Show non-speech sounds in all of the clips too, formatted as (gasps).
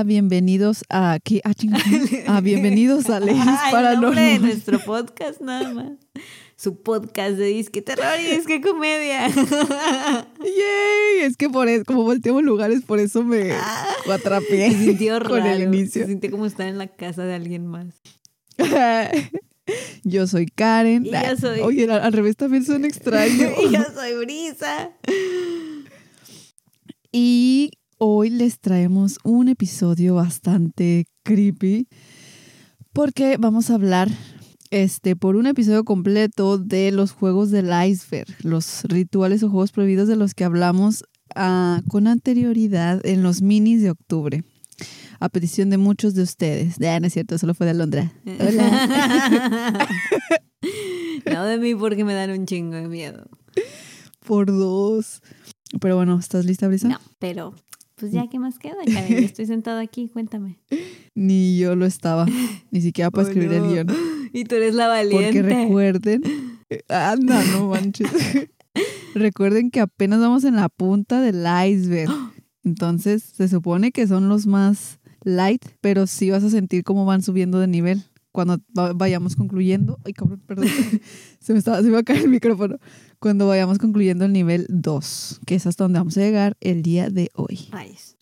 Hola, bienvenidos a ¿qué? Ah, chingada. Ah, bienvenidos a Leyes (laughs) nombre de Paranormales. nuestro podcast nada más. Su podcast de disque terror y disque comedia. Yay, es que por eso, como volteamos lugares, por eso me atrapé Se sintió (laughs) con raro. el inicio. Se sintió como estar en la casa de alguien más. (laughs) Yo soy Karen. Y yo soy- Oye, al, revés también suena extraño. y yo soy Brisa. Y hoy les traemos un episodio bastante creepy porque vamos a hablar este por un episodio completo de los juegos del iceberg, los rituales o juegos prohibidos de los que hablamos ah, con anterioridad en los minis de octubre. A petición de muchos de ustedes. Ya, no es cierto, solo fue de Alondra. Hola. (laughs) no de mí porque me dan un chingo de miedo. Por dos. Pero bueno, ¿estás lista, Brisa? No, pero pues ya, ¿qué más queda? Karen? Estoy sentada aquí, cuéntame. (laughs) Ni yo lo estaba. Ni siquiera para Oh, escribir el no. guion. (laughs) Y tú eres la Porque valiente. recuerden, eh, anda, no manches. (laughs) recuerden que apenas vamos en la punta del iceberg. (gasps) Entonces, se supone que son los más light, pero sí vas a sentir cómo van subiendo de nivel cuando va- vayamos concluyendo. Ay, cabrón, perdón. (laughs) se me estaba, se me va a caer el micrófono. Cuando vayamos concluyendo el nivel 2, que es hasta donde vamos a llegar el día de hoy. Rayos.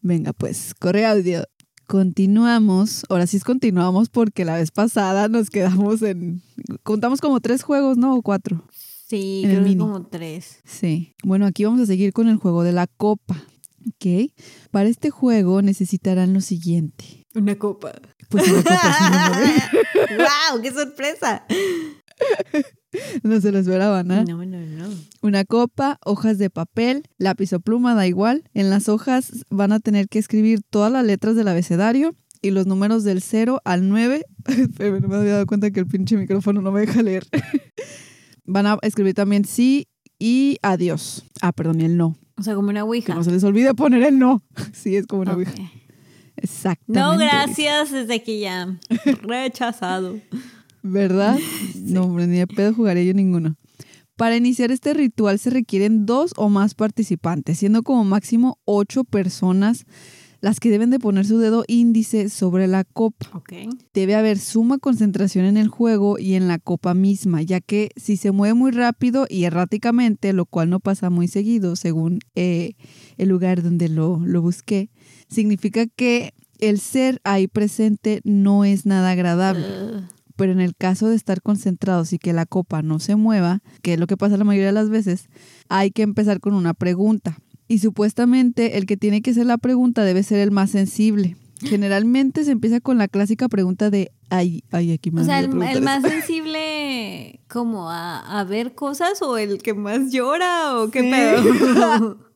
Venga, pues, corre audio. Continuamos. Ahora sí es continuamos porque la vez pasada nos quedamos en. Contamos como tres juegos, ¿no? O cuatro. Sí, creo que como tres. Sí. Bueno, aquí vamos a seguir con el juego de la copa. ¿Ok? Para este juego necesitarán lo siguiente. Una copa. Pues una copa, ¡Wow! (laughs) ¡Qué sorpresa! no se lo esperaban, ¿ah? No, no, no. Una copa, hojas de papel, lápiz o pluma, da igual. En las hojas van a tener que escribir todas las letras del abecedario y los números del 0 al 9. Pero no me había dado cuenta que el pinche micrófono no me deja leer. (laughs) van a escribir también sí y adiós. Ah, perdón, y el no. O sea, como una Que ouija. no se les olvide poner el no. (laughs) Sí, es como una Ok. ouija. Exactamente. No, gracias, desde aquí ya. (laughs) Rechazado. ¿Verdad? (laughs) No, hombre, ni de pedo jugaré yo ninguno. Para iniciar este ritual se requieren dos o más participantes, siendo como máximo ocho personas las que deben de poner su dedo índice sobre la copa. Debe haber suma concentración en el juego y en la copa misma, ya que si se mueve muy rápido y erráticamente, lo cual no pasa muy seguido según eh, el lugar donde lo, lo busqué, significa que el ser ahí presente no es nada agradable pero en el caso de estar concentrados y que la copa no se mueva, que es lo que pasa la mayoría de las veces, hay que empezar con una pregunta. Y supuestamente el que tiene que hacer la pregunta debe ser el más sensible. Generalmente se empieza con la clásica pregunta de, ay, ay, aquí me o sea, el, el más esto". (laughs) sensible como a, a ver cosas o el que más llora o qué Sí. pedo. (laughs)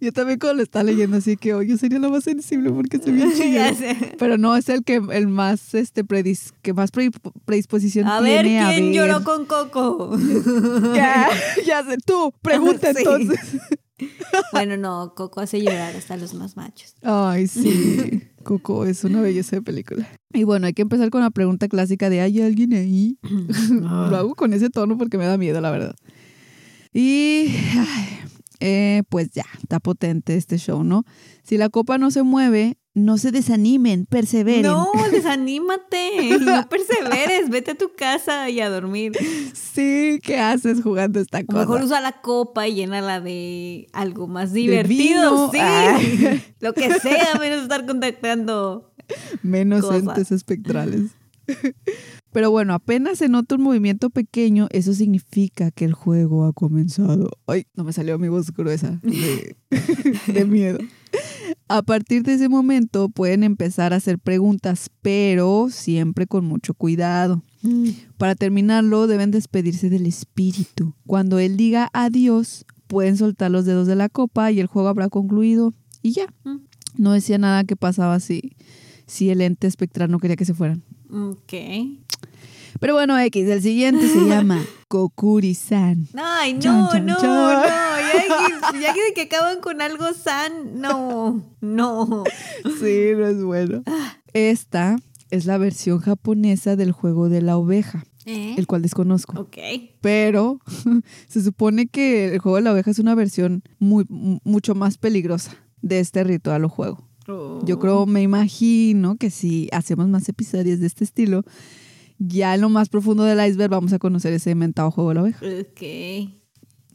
Yo también cuando lo estaba leyendo así que, oye, sería lo más sensible porque soy (laughs) bien sé. Pero no, es el que el más, este, predis- que más pre- predisposición A ver tiene a quién ver. lloró con Coco. Ya, ya sé, tú, pregunta Sí. entonces. (laughs) bueno, no, Coco hace llorar hasta los más machos. Ay, sí. (laughs) Coco es una belleza de película. Y bueno, hay que empezar con la pregunta clásica de ¿hay alguien ahí? (laughs) Lo hago con ese tono porque me da miedo, la verdad. Y ay, eh, pues ya, está potente este show, ¿no? Si la copa no se mueve, no se desanimen, perseveren. No, (laughs) desanímate, no perseveres, vete a tu casa y a dormir. Sí, ¿qué haces jugando esta O cosa? mejor usa la copa y llénala de algo más divertido, sí. (laughs) Lo que sea, menos estar contactando. Menos cosas. entes espectrales. (laughs) Pero bueno, apenas se nota un movimiento pequeño, eso significa que el juego ha comenzado. Ay, no me salió mi voz gruesa de, de miedo. A partir de ese momento pueden empezar a hacer preguntas, pero siempre con mucho cuidado. Para terminarlo, deben despedirse del espíritu. Cuando él diga adiós, pueden soltar los dedos de la copa y el juego habrá concluido. Y ya. Mm. No decía nada que pasaba si, si el ente espectral no quería que se fueran. Ok. Pero bueno, X, el siguiente se (laughs) llama Kokuri-san. Ay, no, no, no. Ya que, ya que de que acaban con algo san, no, no. Sí, no es bueno. Esta es la versión japonesa del juego de la oveja, ¿Eh? el cual desconozco. Ok. Pero (laughs) se supone que el juego de la oveja es una versión muy, mu- mucho más peligrosa de este ritual o juego. Yo creo, me imagino que si hacemos más episodios de este estilo, ya en lo más profundo del iceberg vamos a conocer ese inventado juego de la oveja. Ok.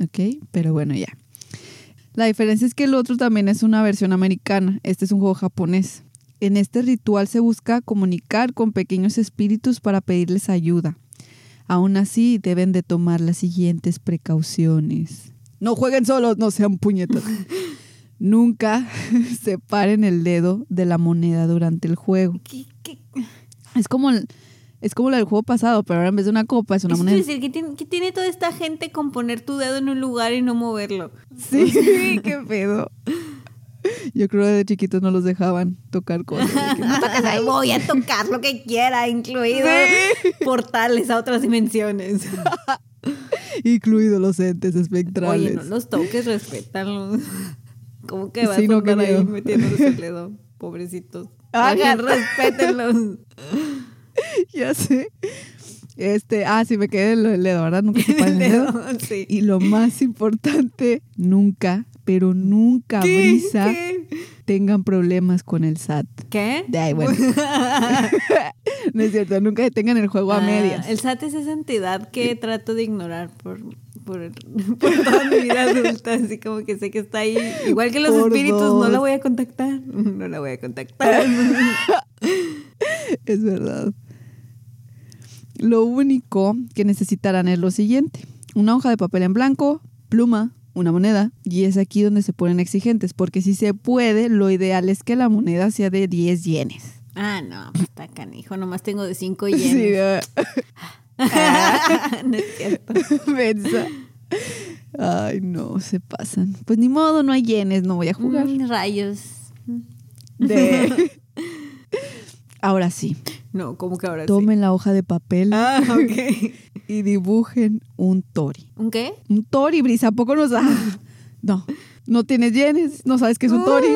Ok, pero bueno, ya. La diferencia es que el otro también es una versión americana. Este es un juego japonés. En este ritual se busca comunicar con pequeños espíritus para pedirles ayuda. Aún así, deben de tomar las siguientes precauciones. No jueguen solos, no sean puñetas. (laughs) Nunca (laughs) separen el dedo de la moneda durante el juego. ¿Qué, qué? Es como el, es como la del juego pasado, pero ahora en vez de una copa es una Eso moneda. decir, ¿qué tiene, qué tiene toda esta gente con poner tu dedo en un lugar y no moverlo? Sí, (laughs) (laughs) qué pedo. Yo creo que de chiquitos no los dejaban tocar cosas. que, "No toques ahí". Voy a tocar lo que quiera, incluido portales a otras dimensiones. (laughs) Incluidos los entes espectrales. Oye, no los toques, respétalos. ¿Cómo que vas Sí, a no, andar ahí metiéndoles el dedo? Pobrecitos. Hagan. Oigan, respétenlos. (laughs) Ya sé. Este, ah, sí me quedé el, el dedo, ¿verdad? Nunca se (laughs) El dedo. sí. Y lo más importante, nunca, pero nunca, Brisa, ¿Qué? tengan problemas con el SAT. ¿Qué? De ahí, bueno. (laughs) No es cierto, nunca detengan el juego a Ah, medias. El SAT es esa entidad que trato de ignorar por, por, por toda mi vida adulta. Así como que sé que está ahí. Igual que los Por espíritus, no dos. la voy a contactar. No la voy a contactar. (laughs) Es verdad. Lo único que necesitarán es lo siguiente. Una hoja de papel en blanco, pluma, una moneda. Y es aquí donde se ponen exigentes. Porque si se puede, lo ideal es que la moneda sea de 10 yenes. ah, no, pues está canijo. Nomás tengo de 5 Sí, yenes. ah, (laughs) no es cierto. (laughs) Ay, no, se pasan. Pues ni modo, no hay yenes, no voy a jugar. Mm, rayos. De- Ahora sí, No, como que ahora tomen la hoja de papel sí. Ah, (laughs) ok. y dibujen un tori. ¿Un qué? Un tori, Brisa, ¿a poco nos (laughs) da? No, no tienes yenes, no sabes qué es un tori. (laughs)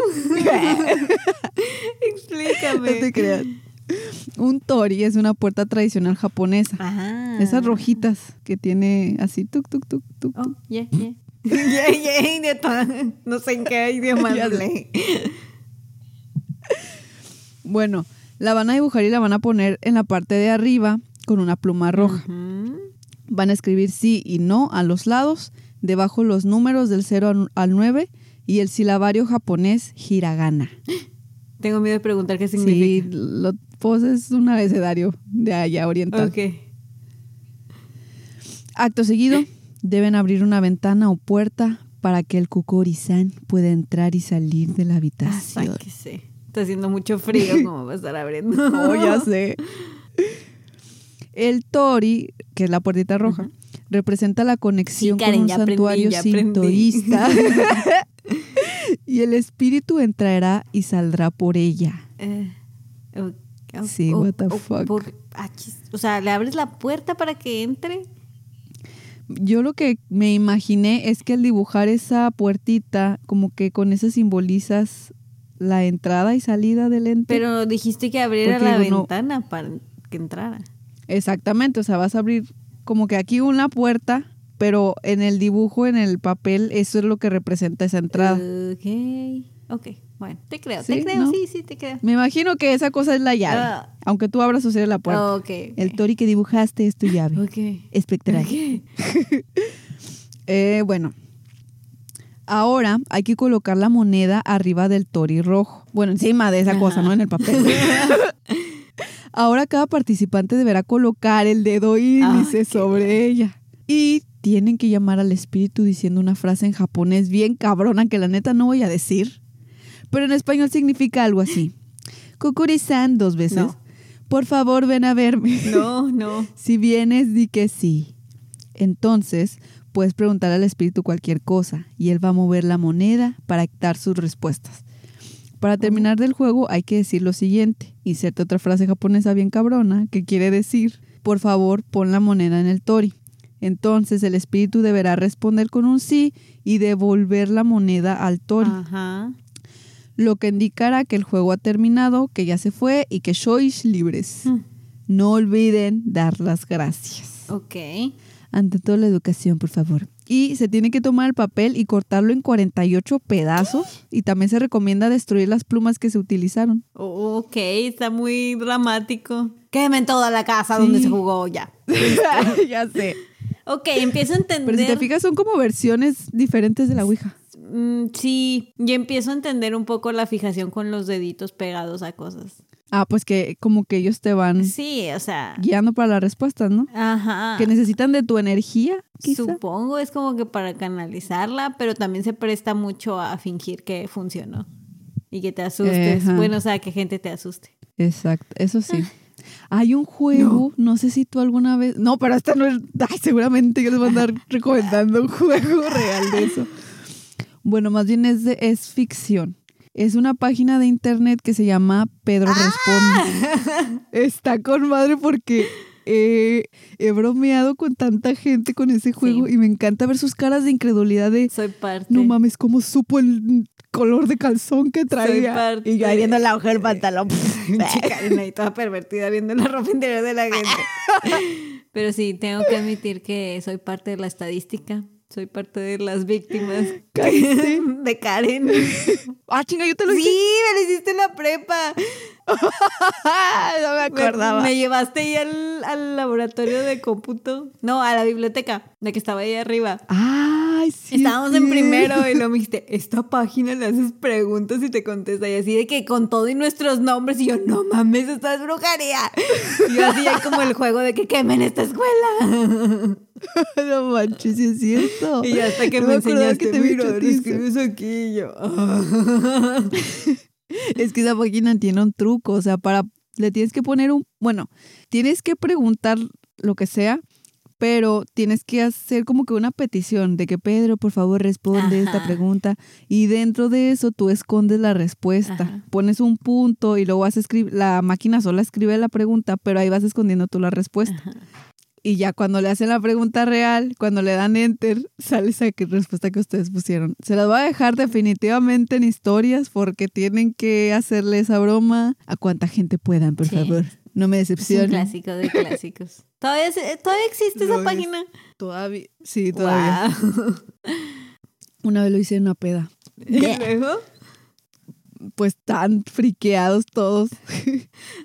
Explícame. No te creas. Un tori es una puerta tradicional japonesa. Ajá. Esas rojitas que tiene así, tuk, tuk, tuk, tuk. Oh, yeah, yeah. yeah, yeah. No sé en qué idioma hablé. Bueno, la van a dibujar y la van a poner en la parte de arriba con una pluma roja. Van a escribir sí y no a los lados, debajo los números del 0 al- al 9 y el silabario japonés hiragana. (gasps) Tengo miedo de preguntar qué Sí, significa. lo, pues es un abecedario de allá oriental. Ok. Acto seguido, deben abrir una ventana o puerta para que el Kokori-san pueda entrar y salir de la Ah, habitación. que sé. Está haciendo mucho frío (laughs) como va a estar abriendo. (laughs) Oh, ya sé. El tori, que es la puertita roja, representa la conexión Sí, Karen, con un santuario aprendí. sintoísta. (laughs) y el espíritu entrará y saldrá por ella. Eh, Sí, o- what the o fuck. por- o sea, ¿le abres la puerta para que entre? Yo lo que me imaginé es que al dibujar esa puertita, como que con eso simbolizas la entrada y salida del ente. Pero dijiste que abriera la digo, no- ventana para que entrara. Exactamente, o sea, vas a abrir como que aquí una puerta, pero en el dibujo, en el papel, eso es lo que representa esa entrada. Ok. Ok. Bueno, te creo, Sí, te creo, ¿no? sí, sí, te creo. Me imagino que esa cosa es la llave. Ah. Aunque tú abras o cierres la puerta. Ok. El tori que dibujaste es tu llave. Ok. Espectral. (laughs) Eh, bueno. Ahora hay que colocar la moneda arriba del tori rojo. Bueno, encima de esa cosa. ¿no? En el papel. (laughs) Ahora cada participante deberá colocar el dedo índice sobre ella. Y tienen que llamar al espíritu diciendo una frase en japonés bien cabrona que la neta no voy a decir. Pero en español significa algo así. Kokuri-san dos veces. No. Por favor, ven a verme. No, no. (laughs) Si vienes, di que sí. Entonces, puedes preguntar al espíritu cualquier cosa y él va a mover la moneda para dar sus respuestas. Para terminar del juego hay que decir lo siguiente. Inserte otra frase japonesa bien cabrona que quiere decir, por favor, pon la moneda en el tori. Entonces el espíritu deberá responder con un sí y devolver la moneda al tori, Ajá. lo que indicará que el juego ha terminado, que ya se fue y que sois libres. Mm. No olviden dar las gracias. Ok. Ante todo la educación, por favor. Y se tiene que tomar el papel y cortarlo en 48 pedazos. Y también se recomienda destruir las plumas que se utilizaron. Ok, está muy dramático. Quemen toda la casa donde se jugó ya. (laughs) ya sé. Ok, empiezo a entender. Pero si te fijas, son como versiones diferentes de la Ouija. Mm, sí, y empiezo a entender un poco la fijación con los deditos pegados a cosas. Ah, pues que como que ellos te van Sí, o sea. guiando para las respuestas, ¿no? Ajá. Que necesitan de tu energía, quizá. Supongo es como que para canalizarla, pero también se presta mucho a fingir que funcionó. Y que te asustes. Ajá. Bueno, o sea, que gente te asuste. Exacto, eso sí. Hay un juego, no. sé si tú alguna vez. No, pero esta no es. Ay, seguramente yo les voy a andar recomendando un juego real de eso. Bueno, más bien es, de, es ficción. Es una página de internet que se llama Pedro Responde. (laughs) Está con madre porque eh, he bromeado con tanta gente con ese juego Sí. y me encanta ver sus caras de incredulidad de. Soy parte. No mames, ¿cómo supo el color de calzón que traía? parte Y yo ahí viendo la hoja del de- pantalón. (laughs) Chica, ahí toda pervertida viendo la ropa interior de la gente. (laughs) Pero sí, tengo que admitir que soy parte de la estadística. Soy parte de las víctimas (laughs) (laughs) de Karen. (laughs) Ah, chinga, yo te lo Sí, hice. me lo hiciste en la prepa. no me acordaba. Me, llevaste ahí al, al laboratorio de cómputo. No, a la biblioteca, la que estaba ahí arriba. Ay, sí. Estábamos es en primero y luego me dijiste, esta página le haces preguntas y te contesta. Y así de que con todo y nuestros nombres. Y yo, no mames, esta es brujería. Y yo así hay como el juego de que quemen esta escuela. (laughs) no manches, sí es cierto. Y hasta que No me, me enseñaste, que te lo teaser". escribes aquí y yo. "Ah". (laughs) Es que esa página tiene un truco, o sea, para le tienes que poner un, bueno, tienes que preguntar lo que sea, pero tienes que hacer como que una petición de que Pedro, por favor, responde esta pregunta y dentro de eso tú escondes la respuesta. Ajá. Pones un punto y luego vas a escribir, la máquina sola escribe la pregunta, pero ahí vas escondiendo tú la respuesta. Ajá. Y ya cuando le hacen la pregunta real, cuando le dan enter, sale esa respuesta que ustedes pusieron. Se las voy a dejar definitivamente en historias porque tienen que hacerle esa broma a cuanta gente puedan, por Sí. favor. No me Es un decepcionen. clásico de clásicos. (laughs) ¿Todavía, ¿Todavía existe esa es. página? Todavía, sí, todavía. (laughs) Una vez lo hice en una peda. ¿Y (laughs) luego? Pues tan friqueados todos.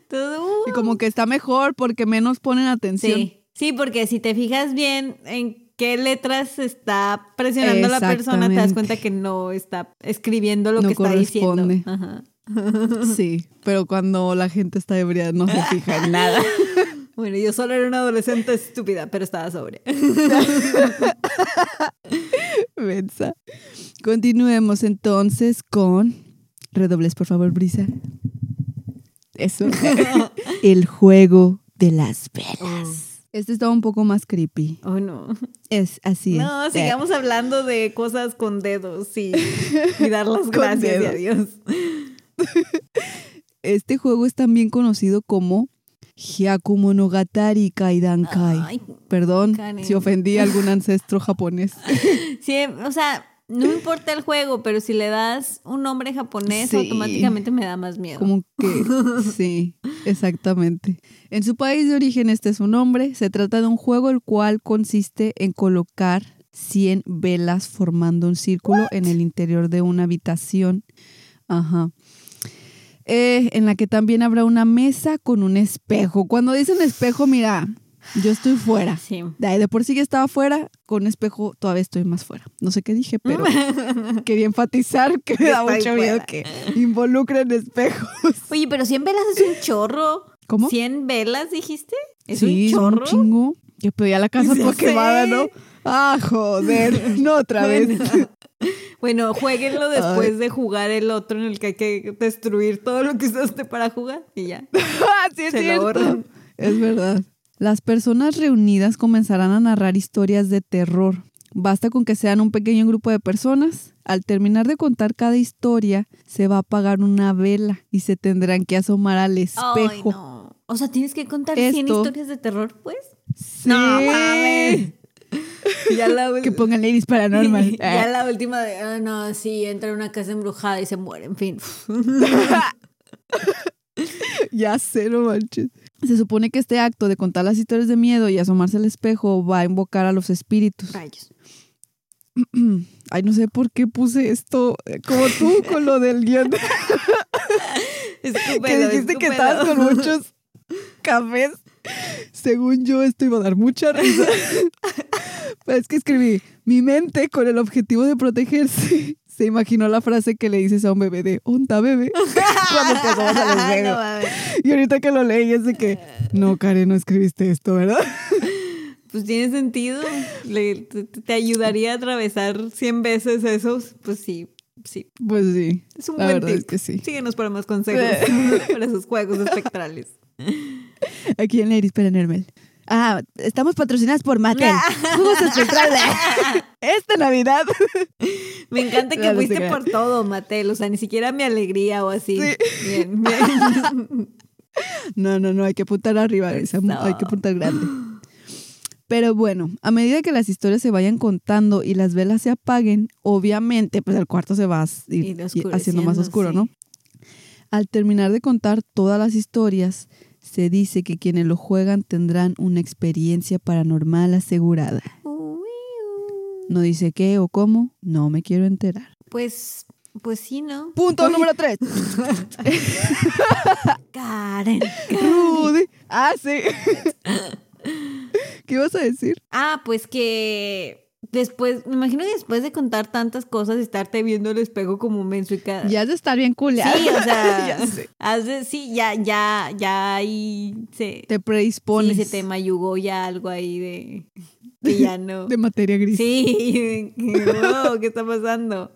Todo, Y como que está mejor porque menos ponen atención. Sí, sí, porque si te fijas bien en qué letras está presionando la persona, te das cuenta que no está escribiendo lo No que está diciendo. Ajá. (laughs) Sí, pero cuando la gente está ebria no se fija en nada. (laughs) Bueno, yo solo era una adolescente estúpida, pero estaba sobria. (laughs) Mensa. Continuemos entonces con. Redobles, por favor, Brisa. Eso. El juego de las velas. Este está un poco más creepy. Oh, no. Es así. es. No, sigamos hablando de cosas con dedos y, y dar las gracias y dedos. adiós. (laughs) Este juego es también conocido como Hyakumonogatari Kaidankai. Ay, Perdón Karen. si ofendí a algún ancestro japonés. (laughs) sí, o sea, no me importa el juego, pero si le das un nombre japonés, Sí. automáticamente me da más miedo. Como que (laughs) sí, exactamente. En su país de origen este es su nombre. Se trata de un juego el cual consiste en colocar 100 velas formando un círculo en el interior de una habitación. Ajá. Eh, en la que también habrá una mesa con un espejo. Cuando dicen espejo, mira, yo estoy fuera. Sí. De de por sí que estaba fuera, con espejo todavía estoy más fuera. No sé qué dije, pero (laughs) quería enfatizar que me da mucho miedo fuera. que involucren espejos. Oye, pero 100 velas es un chorro. ¿Cómo? ¿100 velas dijiste? ¿Es sí, un chorro? chingo. Que pero ya la casa Ya toda quemada, sé. ¿no? Ah, joder, no otra (laughs) vez. (laughs) Bueno, jueguenlo después de jugar el otro en el que hay que destruir todo lo que usaste para jugar y ya. (laughs) Ah, sí, es Se cierto. Es verdad. Las personas reunidas comenzarán a narrar historias de terror. Basta con que sean un pequeño grupo de personas. Al terminar de contar cada historia, se va a apagar una vela y se tendrán que asomar al espejo. Ay, no. O sea, tienes que contar 100 Esto- historias de terror, pues. Sí. No mames. Ya la Que pongan Ladies Paranormal. (laughs) Ya la última de, ah, no, sí, entra a una casa embrujada y se muere, en fin. (laughs) Ya sé, no manches. Se supone que este acto de contar las historias de miedo y asomarse al espejo va a invocar a los espíritus. Rayos. (clears throat) Ay, no sé por qué puse esto eh, como tú con lo del guion. (laughs) Que dijiste que estabas con muchos cafés. Según yo, esto iba a dar mucha risa. Pero (laughs) es que escribí, mi mente con el objetivo de protegerse. (laughs) Se imaginó la frase que le dices a un bebé de onta bebé (laughs) cuando te al No espejo. mames. Y ahorita que lo leí es de que, no, Karen, no escribiste esto, ¿verdad? Pues tiene sentido. Le- te, te ayudaría a atravesar 100 veces esos. Pues sí, sí. Pues sí, Es un la buen verdad es tip. que sí. Síguenos para más consejos para esos juegos espectrales. Aquí en Ladies Perenermel. Ah, estamos patrocinadas por Mattel. Juegos espectrales. Esta Navidad. Me encanta que No, no fuiste por todo, Mattel. O sea, ni siquiera mi alegría o así. Sí. Bien, (laughs) bien. No, no, no, hay que apuntar arriba, Grace, Eso. hay que apuntar grande. Pero bueno, a medida que las historias se vayan contando y las velas se apaguen, obviamente, pues el cuarto se va a ir, haciendo más oscuro, sí. ¿no? Al terminar de contar todas las historias, se dice que quienes lo juegan tendrán una experiencia paranormal asegurada. No dice qué o cómo, no me quiero enterar. Pues, pues sí, ¿no? Punto número tres. (laughs) Karen. Rudy. Ah, sí. (laughs) ¿Qué ibas a decir? Ah, pues que después, me imagino que después de contar tantas cosas y estarte viendo el espejo como menso y cada... Ya has de estar bien culeada. Sí, o (laughs) sea, Ya sé. has de- sí, ya, ya, ya ahí se, Te predispones sí, se te mayugó ya algo ahí de que ya no. (laughs) de materia gris. Sí, wow, ¿qué está pasando?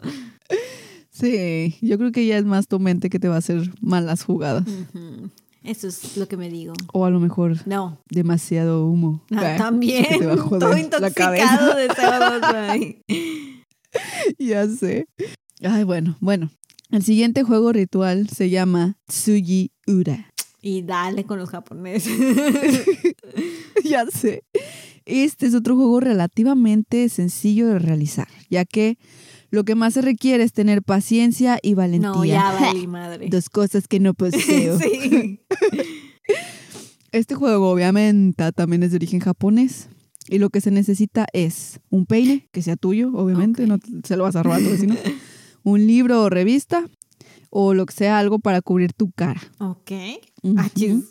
Sí, yo creo que ya es más tu mente que te va a hacer malas jugadas. Ujú. Eso es lo que me digo. O a lo mejor No, demasiado humo. ah, también. que te va a joder Todo la intoxicado de CO2 ahí. (laughs) (laughs) ya sé. Ay, bueno, bueno. El siguiente juego ritual se llama Tsuji Ura. Y dale con los japoneses. (laughs) ya sé. Este es otro juego relativamente sencillo de realizar, ya que lo que más se requiere es tener paciencia y valentía. No, ya (laughs) valí madre. Dos cosas que no poseo. (laughs) Sí. (laughs) Este juego obviamente también es de origen japonés y lo que se necesita es un peine que sea tuyo, obviamente, no se lo vas a robar vecino, un libro o revista o lo que sea algo para cubrir tu cara. Ok. Ujú. Ah, chis.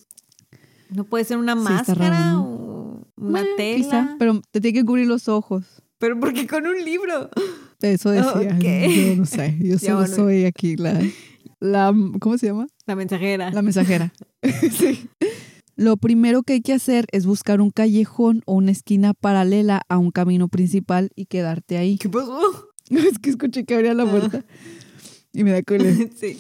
¿No puede ser una Sí, máscara o una Eh, tela? quizá, pero te tiene que cubrir los ojos. Pero porque con un libro. Eso decía. Ok. Yo no sé. Yo (laughs) solo bueno. soy aquí la, la. ¿Cómo se llama? La mensajera. La mensajera. (laughs) (laughs) sí. Lo primero que hay que hacer es buscar un callejón o una esquina paralela a un camino principal y quedarte ahí. ¿Qué pasó? Es que escuché que abría la puerta y me da cólera. sí.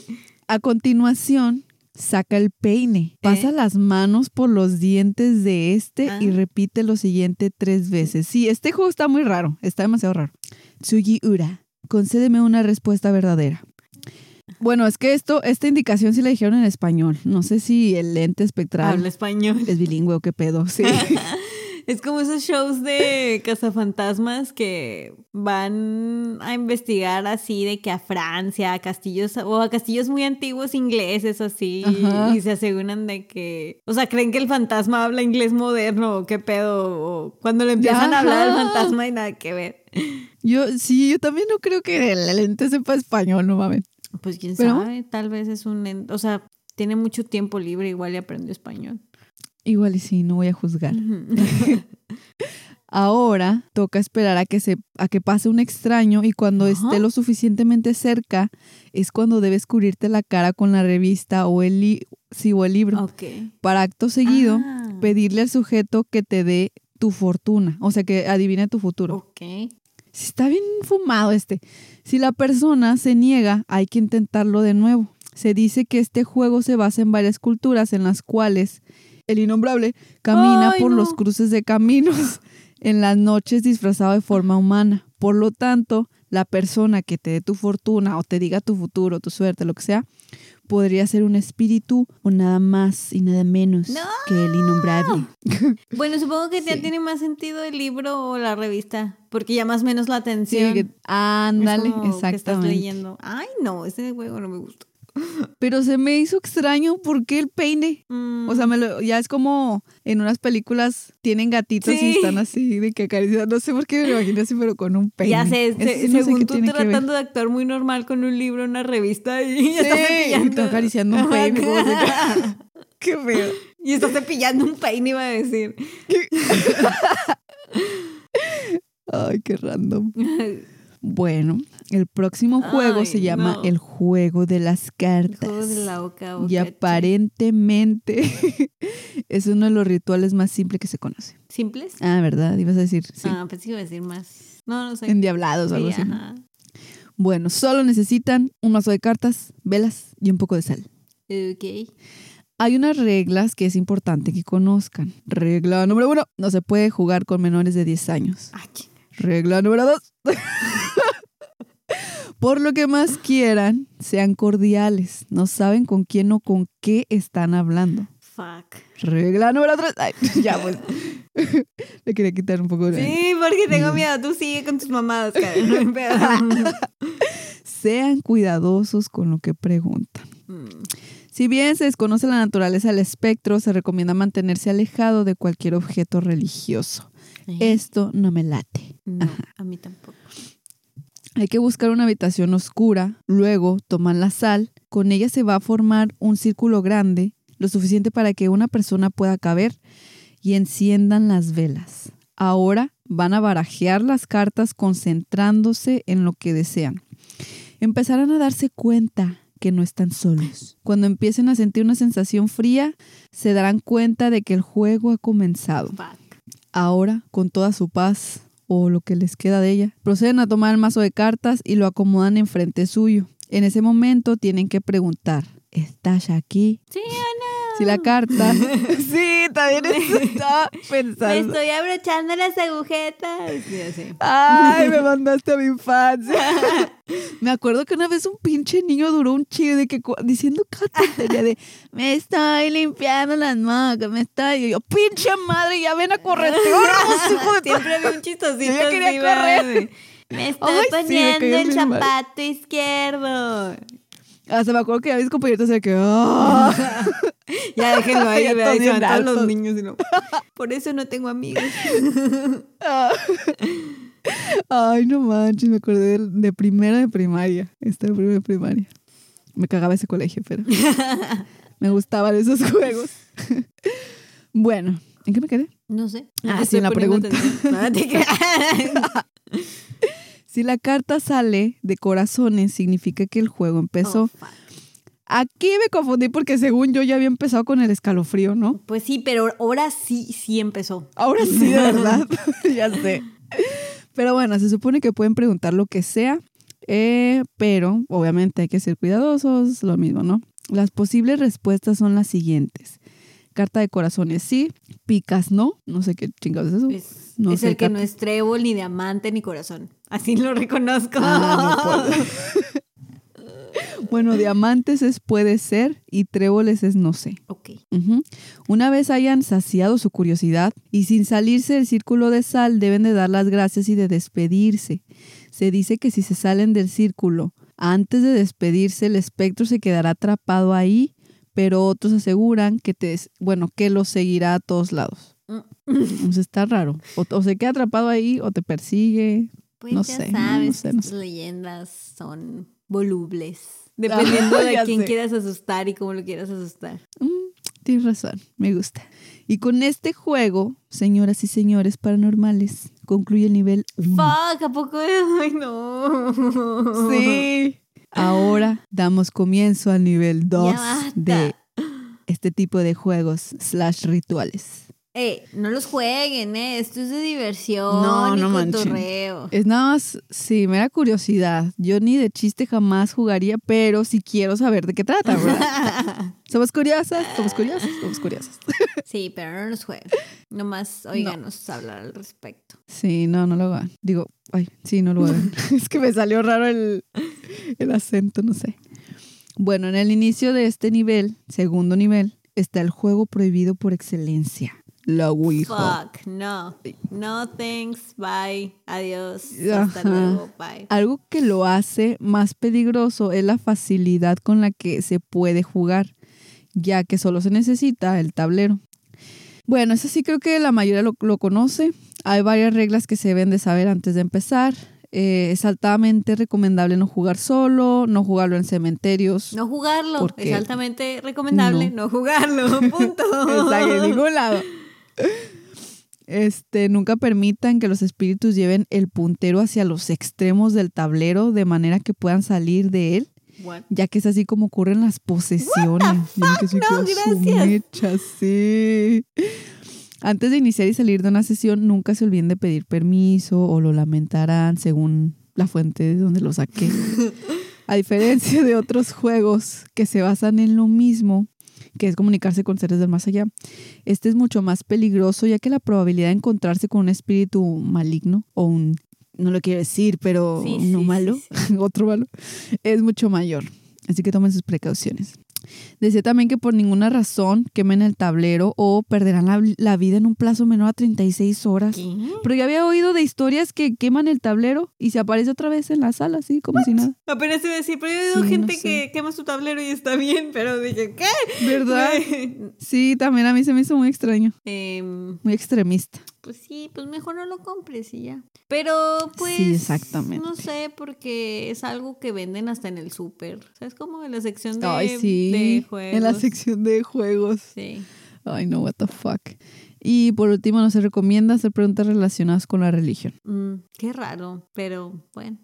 A continuación, saca el peine, pasa ¿Eh? las manos por los dientes de este y Ah. repite lo siguiente tres veces. Sí, este juego está muy raro, está demasiado raro. Tsugi Ura, concédeme una respuesta verdadera. Bueno, es que esto, esta indicación sí la dijeron en español. No sé si el lente espectral Habla español. es bilingüe o qué pedo. Sí. (laughs) Es como esos shows de cazafantasmas que van a investigar así de que a Francia, a castillos o a castillos muy antiguos ingleses así Ajá. y se aseguran de que, o sea, creen que el fantasma habla inglés moderno o qué pedo o cuando le empiezan a hablar al fantasma y nada que ver. Yo sí, yo también no creo que el lente sepa español, no mames. Pues quién Pero- sabe, tal vez es un, o sea, tiene mucho tiempo libre igual y aprendió español. Igual y sí, no voy a juzgar. (laughs) Ahora toca esperar a que se a que pase un extraño y cuando esté lo suficientemente cerca es cuando debes cubrirte la cara con la revista o el li- sí, o el libro para acto seguido Ah, pedirle al sujeto que te dé tu fortuna, o sea que adivine tu futuro. ok. Si está bien fumado este. Si la persona se niega, hay que intentarlo de nuevo. Se dice que este juego se basa en varias culturas en las cuales el innombrable camina Ay, por no. los cruces de caminos (laughs) en las noches disfrazado de forma humana. Por lo tanto, la persona que te dé tu fortuna o te diga tu futuro, tu suerte, lo que sea, podría ser un espíritu o nada más y nada menos ¡No! que el innombrable. (laughs) Bueno, supongo que ya Sí. tiene más sentido el libro o la revista, porque llama menos la Sí, atención. que- Es ándale, que estás exactamente. leyendo. Ay, no, ese juego no me gusta. Pero se me hizo extraño por qué el peine. Mm. O sea, me lo- ya es como en unas películas tienen gatitos Sí. y están así de que acarician. No sé por qué me lo imagino así, pero con un peine. ya sé, se- no sé según qué tú tratando de actuar muy normal con un libro, una revista y (laughs) Sí, estás y acariciando un peine. como (laughs) qué feo. y estás cepillando un peine, iba a decir. (laughs) Ay, qué random. Bueno, el próximo juego Ay, se llama no. el juego de las cartas. Juego de la oca, Y boca, aparentemente (laughs) es uno de los rituales más simples que se conoce. ¿Simples? Ah, ¿verdad? Ibas a decir, sí. Ah, pensé que iba a decir más. No, no sé. Endiablados o algo Sí, así. Bueno, solo necesitan un mazo de cartas, velas y un poco de sal. Ok. Hay unas reglas que es importante que conozcan. Regla número uno, no se puede jugar con menores de 10 años. Ah. Regla número dos. Por lo que más quieran, sean cordiales. No saben con quién o con qué están hablando. Fuck. Regla número tres. Ay, (laughs) ya pues. Le quería quitar un poco de... Sí, porque tengo miedo. Tú sigue con tus mamadas, Karen. (laughs) Sean cuidadosos con lo que preguntan. Mm. Si bien se desconoce la naturaleza del espectro, se recomienda mantenerse alejado de cualquier objeto religioso. Esto no me late. No, a mí tampoco. Hay que buscar una habitación oscura, luego toman la sal, con ella se va a formar un círculo grande, lo suficiente para que una persona pueda caber, y enciendan las velas. Ahora van a barajear las cartas concentrándose en lo que desean. Empezarán a darse cuenta que no están solos. Cuando empiecen a sentir una sensación fría, se darán cuenta de que el juego ha comenzado. Ahora, con toda su paz o lo que les queda de ella, proceden a tomar el mazo de cartas y lo acomodan enfrente suyo. En ese momento tienen que preguntar, ¿estás aquí? ¿Sí no? Si la carta... (laughs) sí, también (laughs) estaba Me pensando. estoy abrochando las agujetas. Sí, así. Ay, me (laughs) mandaste a mi infancia. me acuerdo que una vez un pinche niño duró un chido de que diciendo cada tontería de me estoy limpiando las manos, me estoy. Y yo, pinche madre, ya ven a correr. hijo de Siempre había un chistosito. Yo ya correr. Me estoy Ay, sí, me poniendo el mal. zapato izquierdo. Hasta me acuerdo que a mis compañeros de que. ¡ah! (laughs) Ya déjenlo ahí, Ya se van los niños. y no. (laughs) Por eso no tengo amigos. (laughs) Ay, no manches, me acordé de, de primera de primaria. Esta de primera de primaria. Me cagaba ese colegio, pero me gustaban esos juegos. bueno, ¿en qué me quedé? No sé. Ah, sí, en la pregunta. atención. No te creas. Si la carta sale de corazones, significa que el juego empezó. Oh. Aquí me confundí porque según yo ya había empezado con el escalofrío, ¿no? Pues sí, pero ahora sí, sí empezó. Ahora (laughs) sí, de verdad. (laughs) ya sé. Pero bueno, se supone que pueden preguntar lo que sea, eh, pero obviamente hay que ser cuidadosos, lo mismo, ¿no? Las posibles respuestas son las siguientes. Carta de corazones, sí. Picas, no. No sé qué chingados es eso. Es, No es sé, el que no es trébol, ni diamante, ni corazón. Así lo reconozco. Ah, no. (laughs) Bueno, diamantes es puede ser y tréboles es no sé. ok. Una vez hayan saciado su curiosidad y sin salirse del círculo de sal deben de dar las gracias y de despedirse. Se dice que si se salen del círculo antes de despedirse el espectro se quedará atrapado ahí, pero otros aseguran que te, bueno, que lo seguirá a todos lados. (laughs) Entonces está raro. O, o se queda atrapado ahí o te persigue. Pues No ya sé, sabes, no sé, no estas sé. leyendas son volubles. (laughs) Dependiendo de (laughs) quién sé. quieras asustar y cómo lo quieras asustar. Mm, tienes razón, me gusta. Y con este juego, señoras y señores paranormales, concluye el nivel 1. Fuck, ¿a poco? Ay, no. Sí. Ahora damos comienzo al nivel 2 basta. de este tipo de juegos slash rituales. Eh, no los jueguen, eh. Esto es de diversión No, y no cotorreo. Es nada más, sí, mera curiosidad. Yo ni de chiste jamás jugaría, pero sí quiero saber de qué trata, ¿verdad? (laughs) somos curiosas, somos curiosas, somos curiosas. (laughs) sí, pero no los jueguen. Nomás óiganos hablar al respecto. Sí, no, no lo hagan. Digo, ay, sí, no lo hagan. (laughs) es que me salió raro el, el acento, no sé. Bueno, en el inicio de este nivel, segundo nivel, está el juego prohibido por excelencia. La Ouija. Fuck, no. No thanks, bye, adiós, hasta luego, bye. Algo que lo hace más peligroso es la facilidad con la que se puede jugar, ya que solo se necesita el tablero. Bueno, eso sí creo que la mayoría lo, lo conoce. Hay varias reglas que se deben de saber antes de empezar. Eh, es altamente recomendable no jugar solo, no jugarlo en cementerios. No jugarlo, es altamente recomendable no, jugarlo, (laughs) punto. Está en ningún lado. Este, nunca permitan que los espíritus lleven el puntero hacia los extremos del tablero de manera que puedan salir de él, What? ya que es así como ocurren las posesiones. Que No, gracias. mecha, sí. Antes de iniciar y salir de una sesión, nunca se olviden de pedir permiso o lo lamentarán según la fuente de donde lo saqué. (laughs) A diferencia de otros juegos que se basan en lo mismo, que es comunicarse con seres del más allá, este es mucho más peligroso ya que la probabilidad de encontrarse con un espíritu maligno o un, no lo quiero decir, pero Sí, no sí, malo, sí, (laughs) otro malo, es mucho mayor. Así que tomen sus precauciones. Decía también que por ninguna razón quemen el tablero o perderán la, la vida en un plazo menor a 36 horas. ¿Qué? Pero yo había oído de historias que queman el tablero y se aparece otra vez en la sala, así como si nada. Apenas iba a decir, pero yo he oído Sí, gente no sé. que quema su tablero y está bien, pero dije, ¿qué? ¿Verdad? (laughs) Sí, también a mí se me hizo muy extraño, Em, muy extremista. Pues sí, pues mejor no lo compres y ya. Pero pues. Sí, exactamente. No sé, porque es algo que venden hasta en el súper. ¿Sabes? Como en la sección de, Ay, sí, de juegos. en la sección de juegos. Sí. Ay, no, what the fuck. Y por último, no se recomienda hacer preguntas relacionadas con la religión. Mm, qué raro, pero bueno.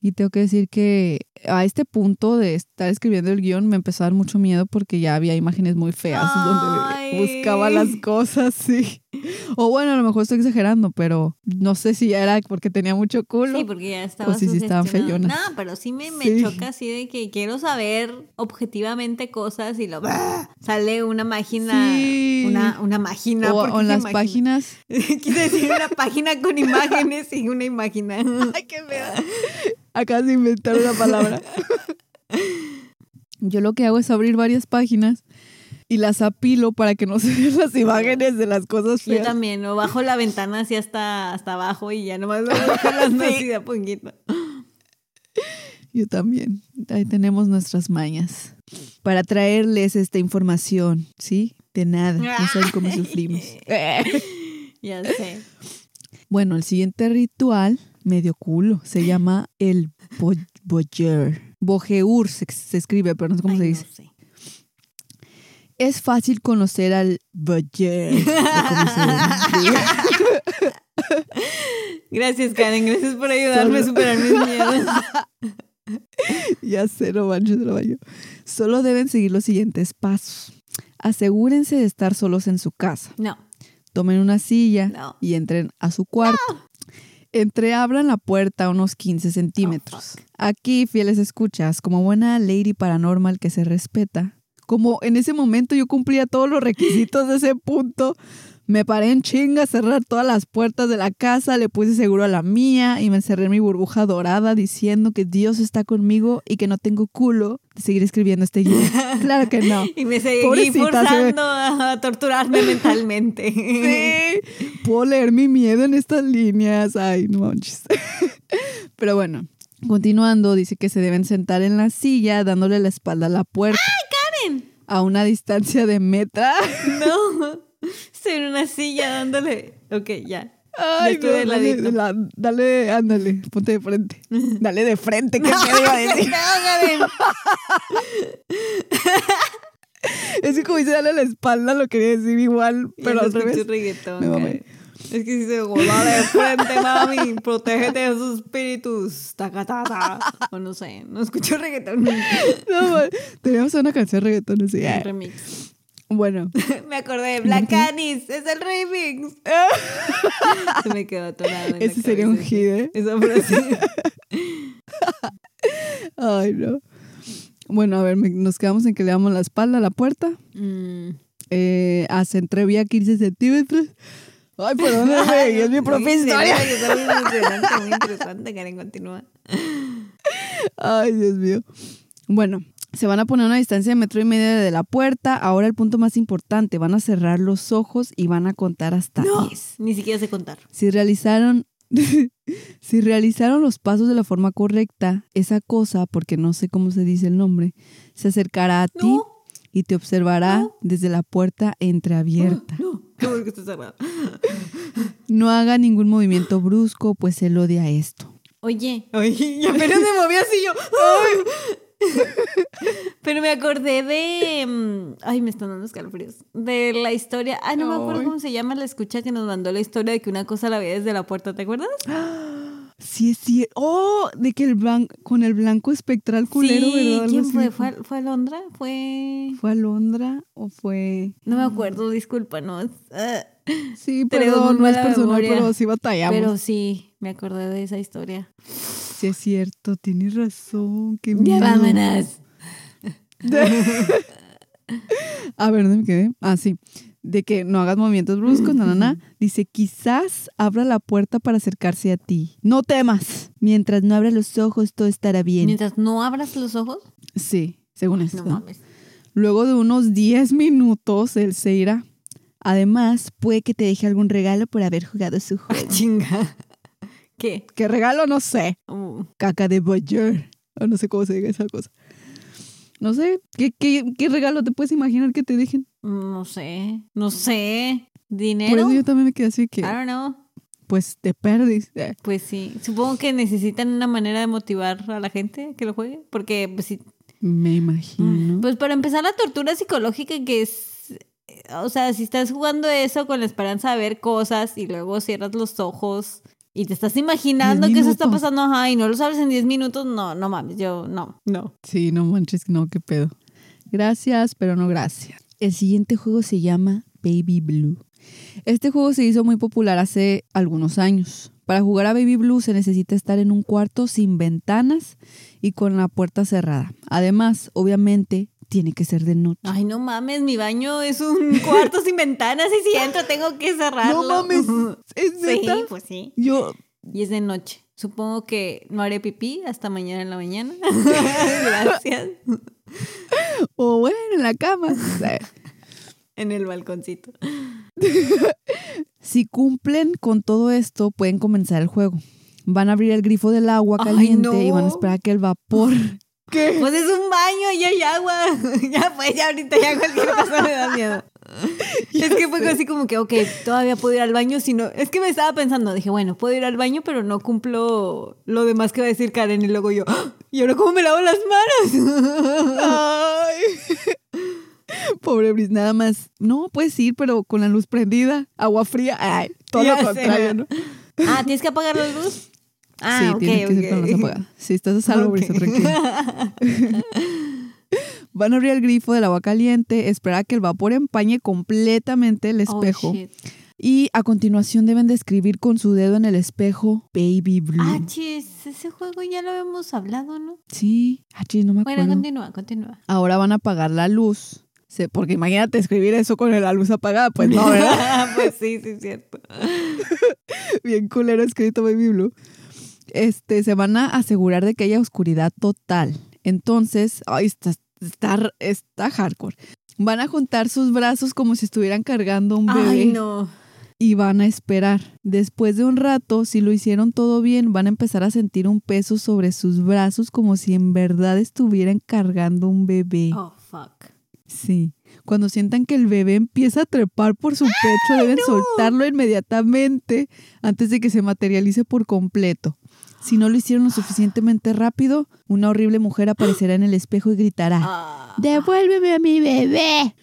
Y tengo que decir que a este punto de estar escribiendo el guion me empezó a dar mucho miedo porque ya había imágenes muy feas Ay. donde buscaba las cosas, (laughs) sí. (laughs) O bueno, a lo mejor estoy exagerando, pero no sé si era porque tenía mucho culo. Sí, porque ya estaba O si sí estaban feyonas. No, pero sí me, me Sí. choca así de que quiero saber objetivamente cosas y lo sale una página, Sí. una, una máquina. o, ¿por qué o en las máquina? páginas. (laughs) Quise decir una página con imágenes y una imagen. (laughs) Ay, qué fea. Acabas de inventar una palabra. Yo lo que hago es abrir varias páginas y las apilo para que no se vean las imágenes de las cosas Yo feas. también, o bajo la ventana así hasta, hasta abajo y ya nomás (laughs) las Sí. de a poquito. Yo también. Ahí tenemos nuestras mañas para traerles esta información, ¿sí? De nada. No saben cómo sufrimos. (laughs) Ya sé. Bueno, el siguiente ritual, medio culo, se llama el bo- boyer. Bojeur se, se escribe, pero no sé cómo Ay, se no dice. sé. Es fácil conocer al diga. (laughs) (laughs) Gracias, Karen. Gracias por ayudarme a superar mis miedos. (laughs) ya sé, no manches, no manches. Solo deben seguir los siguientes pasos. Asegúrense de estar solos en su casa. No, Tomen una silla No. y entren a su cuarto. Entreabran la puerta unos 15 centímetros. Aquí, fieles escuchas, como buena lady paranormal que se respeta, como en ese momento yo cumplía todos los requisitos de ese punto, me paré en chinga cerrar todas las puertas de la casa, le puse seguro a la mía y me encerré en mi burbuja dorada diciendo que Dios está conmigo y que no tengo culo de seguir escribiendo este guion. (laughs) claro que no. y me seguí Pobrecita, se forzando a torturarme mentalmente. Sí, puedo leer mi miedo en estas líneas. Ay, no manches. (laughs) Pero bueno, continuando, dice que se deben sentar en la silla dándole la espalda a la puerta. A una distancia de meta. (laughs) No, estoy en una silla dándole. Ok, ya. Ay, no, de dale, la- dale, ándale, ponte de frente. (laughs) Dale de frente, que me iba a decir. (laughs) Es que como dice dale a la espalda, lo quería decir igual, pero al revés. Me mamé. Es que si se gola de frente, mami, protégete de esos espíritus. Taca, ta, ta. O no sé, no escucho reggaetón. No, teníamos una canción de reggaetón así. Un remix. Bueno, (laughs) Me acordé de Black Anis, es el remix. (laughs) Se me quedó atorado. en la ese sería un hit, ¿eh? Esa frase. (laughs) Ay, no. Bueno, a ver, me- nos quedamos en que le damos la espalda a la puerta. Mm. Eh, hace entrevía 15 centímetros. Ay, perdóname, (laughs) es mi propia historia. Muy interesante, muy interesante, Karen, continúa. Ay, Dios mío. Bueno, Se van a poner a una distancia de metro y medio de la puerta. Ahora el punto más importante, van a cerrar los ojos y van a contar hasta No, 10. ni siquiera sé contar. Si realizaron, (laughs) si realizaron los pasos de la forma correcta, esa cosa, porque no sé cómo se dice el nombre, se acercará a ti No, y te observará No. desde la puerta entreabierta. no, bueno que está cerrado. No haga ningún movimiento brusco, pues él odia esto. Oye, oye, ya apenas me moví así yo. ¡ay! (laughs) Pero me acordé de. mm, Ay, me están dando escalofríos. De la historia. Ay, no me acuerdo cómo se llama la escucha que nos mandó la historia de que una cosa la veía desde la puerta, ¿te acuerdas? (gasps) Sí, es cierto. Oh, de que el blanco, con el blanco espectral culero, sí, ¿verdad? Algo ¿quién fue? ¿Fue, ¿Fue Alondra? ¿Fue.? ¿Fue Alondra o fue...? No me acuerdo, discúlpanos. Ah, Sí, perdón, no es mala personal, memoria. pero sí batallamos. pero sí, me acordé de esa historia. Sí, es cierto, tienes razón. Qué Ya miedo. vámonos. (laughs) A ver, ¿dónde me quedé? Ah, sí. De que no hagas movimientos bruscos, na, na, na. Dice, quizás abra la puerta para acercarse a ti. No temas. Mientras no abra los ojos, todo estará bien. Mientras no abras los ojos. Sí, según esto. No mames. Luego de unos 10 minutos, él se irá. Además, puede que te deje algún regalo por haber jugado su Ah, juego. chinga. (laughs) ¿Qué? ¿Qué regalo? No sé. Uh, Caca de Boyer. O no sé cómo se diga esa cosa. No sé. ¿Qué, qué, qué regalo te puedes imaginar que te dejen? No sé. No sé. Por ¿Dinero? eso yo también me quedé así que, I don't know. pues te perdis. Eh, Pues sí. Supongo que necesitan una manera de motivar a la gente que lo juegue. Porque, pues sí. Me imagino. Pues para empezar, la tortura psicológica que es. O sea, si estás jugando eso con la esperanza de ver cosas y luego cierras los ojos y te estás imaginando que eso está pasando, ajá, y no lo sabes en 10 minutos, no, no mames, yo no, no. Sí, no manches, no, qué pedo. Gracias, pero no gracias. El siguiente juego se llama Baby Blue. Este juego se hizo muy popular hace algunos años. Para jugar a Baby Blue se necesita estar en un cuarto sin ventanas y con la puerta cerrada. Además, obviamente, tiene que ser de noche. Ay, no mames, mi baño es un (laughs) cuarto sin ventanas y si entro tengo que cerrarlo. No mames, (laughs) ¿es Sí, neta? pues sí. Yo, Y es de noche. Supongo que no haré pipí hasta mañana en la mañana. (laughs) Gracias. O bueno, en la cama. (laughs) En el balconcito. Si cumplen con todo esto, pueden comenzar el juego. Van a abrir el grifo del agua Ay, caliente y van a esperar a que el vapor... ¿Qué? (laughs) Pues es un baño y hay agua. (laughs) Ya pues, ya ahorita ya cualquier cosa me da miedo. (laughs) es que fue así como que, ok, todavía puedo ir al baño, si no... Es que me estaba pensando, dije, bueno, puedo ir al baño, pero no cumplo lo demás que va a decir Karen. Y luego yo. (gasps) ¿y ahora cómo me lavo las manos? Ay. (laughs) Pobre Bris, nada más. No, puedes ir, pero con la luz prendida, agua fría. Ay, todo Ya lo sé. contrario, ¿no? ah, ¿tienes que apagar la luz? Ah, sí, ok, tiene que ser ok. con la luz apagada. Sí, estás a salvo, Ok. Brisa, tranquila. (laughs) Van a abrir el grifo del agua caliente, esperar a que el vapor empañe completamente el Oh, espejo. y a continuación deben de escribir con su dedo en el espejo Baby Blue. Ah, chis, ese juego ya lo habíamos hablado, ¿no? sí, ah, chis, no me acuerdo. Bueno, continúa, continúa. Ahora van a apagar la luz. Porque imagínate escribir eso con la luz apagada, pues no, ¿verdad? (laughs) pues sí, sí, es cierto. (laughs) Bien culero escrito Baby Blue. Este, se van a asegurar de que haya oscuridad total. Entonces, ay, está, está, está hardcore. Van a juntar sus brazos como si estuvieran cargando un bebé Ay, no. y van a esperar. Después de un rato, si lo hicieron todo bien, van a empezar a sentir un peso sobre sus brazos como si en verdad estuvieran cargando un bebé. Oh, fuck. Sí. Cuando sientan que el bebé empieza a trepar por su pecho, deben soltarlo inmediatamente antes de que se materialice por completo. Si no lo hicieron lo suficientemente rápido, una horrible mujer aparecerá en el espejo y gritará, Ah. ¡Devuélveme a mi bebé!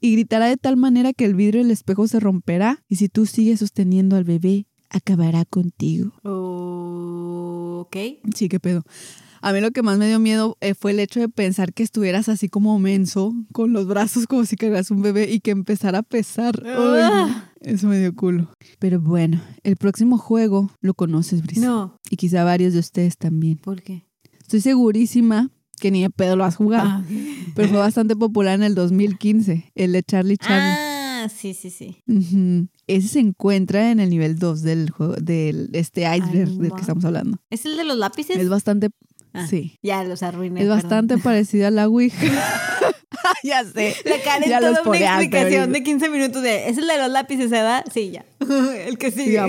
Y gritará de tal manera que el vidrio del espejo se romperá y si tú sigues sosteniendo al bebé, acabará contigo. Oh, ok. Sí, qué pedo. A mí lo que más me dio miedo eh, fue el hecho de pensar que estuvieras así como menso, con los brazos como si cargas un bebé y que empezara a pesar. Ay. Ah. Eso me dio culo. Pero bueno, el próximo juego lo conoces, Brisa. No, Y quizá varios de ustedes también. ¿por qué? Estoy segurísima que ni de pedo lo has jugado. Ah, Pero fue bastante popular en el 2015, el de Charlie Charlie. Ah, sí, sí, sí. Ese se encuentra en el nivel 2 del juego, del este iceberg del que estamos hablando. ¿Es el de los lápices? Es bastante. Ah, Sí. Ya los arruiné. Es perdón. bastante (laughs) parecida a la Ouija. (laughs) ya sé. La Karen Ya toda una explicación de 15 minutos de ¿es el de los lápices, ¿verdad? Sí, ya. (laughs) el que sigue.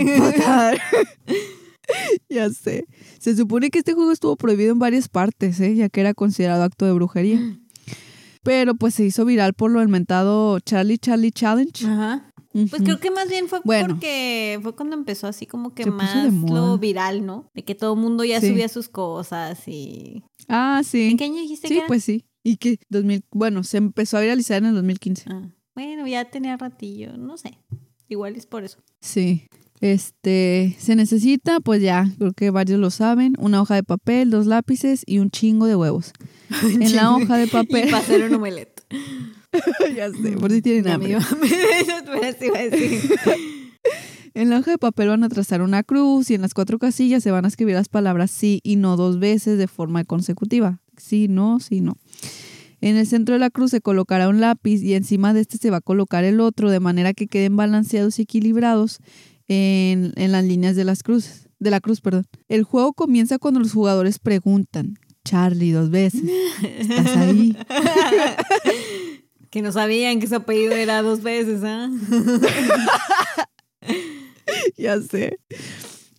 Ya sé. Se supone que este juego estuvo prohibido en varias partes, ¿eh? ya que era considerado acto de brujería. Pero pues se hizo viral por lo inventado Charlie Charlie Challenge. Ajá. Pues creo que más bien fue Bueno. porque fue cuando empezó así como que más lo viral, ¿no? De que todo el mundo ya Sí. subía sus cosas y... Ah, sí. ¿En qué año dijiste Sí, que pues sí. Y que 2000, bueno, se empezó a viralizar en el 2015. Ah, bueno, ya tenía ratillo, no sé. Igual es por eso. Sí. Este, se necesita, pues ya, creo que varios lo saben, una hoja de papel, dos lápices y un chingo de huevos. (laughs) En la hoja de (laughs) Y papel. para hacer un omelette. (laughs) (laughs) ya sé, por si tienen hambre. (laughs) En la hoja de papel van a trazar una cruz y en las cuatro casillas se van a escribir las palabras sí y no dos veces de forma consecutiva. Sí, no, sí, no. En el centro de la cruz se colocará un lápiz y encima de este se va a colocar el otro de manera que queden balanceados y equilibrados en, en las líneas de las cruces. De la cruz, perdón. El juego comienza cuando los jugadores preguntan, Charlie, dos veces. ¿Estás ahí? (laughs) que no sabían que su apellido era dos veces, ¿ah? (laughs) ya sé.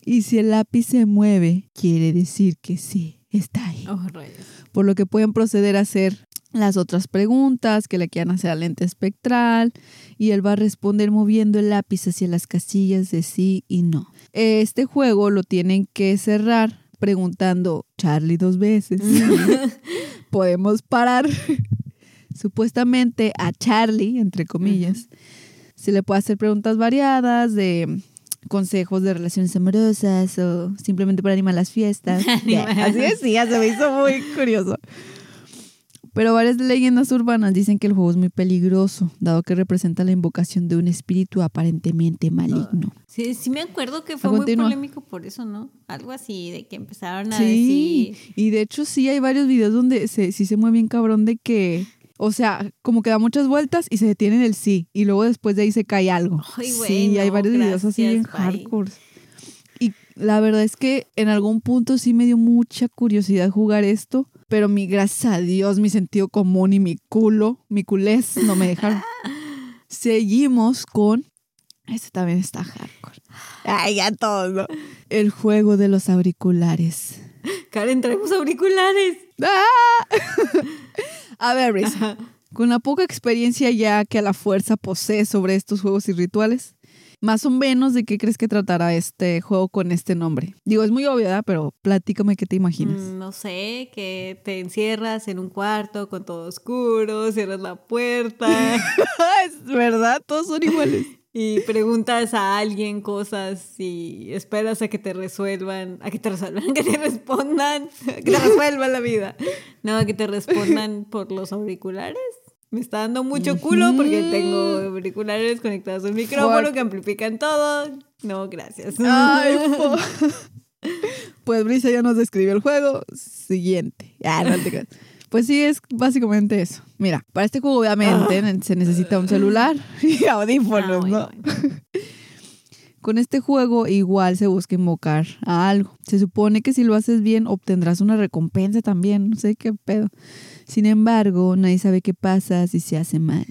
Y si el lápiz se mueve, quiere decir que sí, está ahí. Oh, rayos. por lo que pueden proceder a hacer las otras preguntas que le quieran hacer al lente espectral y él va a responder moviendo el lápiz hacia las casillas de sí y no. Este juego lo tienen que cerrar preguntando Charlie dos veces. (laughs) (laughs) Podemos parar. Supuestamente a Charlie, entre comillas, se le puede hacer preguntas variadas de consejos de relaciones amorosas o simplemente para animar las fiestas. (laughs) Así decía, se me hizo muy curioso. Pero varias leyendas urbanas dicen que el juego es muy peligroso, dado que representa la invocación de un espíritu aparentemente maligno. Sí, sí me acuerdo que fue A muy polémico por eso, ¿no? Algo así, de que empezaron a Sí, decir... y de hecho sí hay varios videos donde se, sí se mueve bien cabrón de que, o sea, como que da muchas vueltas y se detiene en el sí, y luego después de ahí se cae algo. Ay, sí, hay varios videos así bye. hardcore. Y la verdad es que en algún punto sí me dio mucha curiosidad jugar esto, pero mi, gracias a Dios, mi sentido común y mi culo, mi culés no me dejaron. (laughs) Seguimos con... Este también está hardcore. Ay, ya todos, ¿no? El juego de los auriculares. Karen, traemos auriculares. ¡Ah! A ver, Risa, con la poca experiencia ya que a la fuerza posee sobre estos juegos y rituales, más o menos de qué crees que tratará este juego con este nombre. Digo, es muy obvio, ¿verdad? Pero platícame qué te imaginas. Mm, No sé, que te encierras en un cuarto con todo oscuro, cierras la puerta (laughs) es verdad, todos son iguales. Y preguntas a alguien cosas y esperas a que te resuelvan, a que te resuelvan, (laughs) que te respondan, a (laughs) que te resuelvan la vida. No, a que te respondan por los auriculares. Me está dando mucho culo porque tengo auriculares conectados al micrófono Fuck. que amplifican todo. No, gracias. Ay, (laughs) Pues Brisa ya nos describió el juego. Siguiente. Ah, no te creas. Pues sí, es básicamente eso. Mira, para este juego obviamente ne- se necesita un celular (laughs) y audífonos, Ah, ¿no? bueno. (laughs) Con este juego igual se busca invocar a algo. Se supone que si lo haces bien obtendrás una recompensa también, no sé qué pedo. Sin embargo, nadie sabe qué pasa si se hace mal.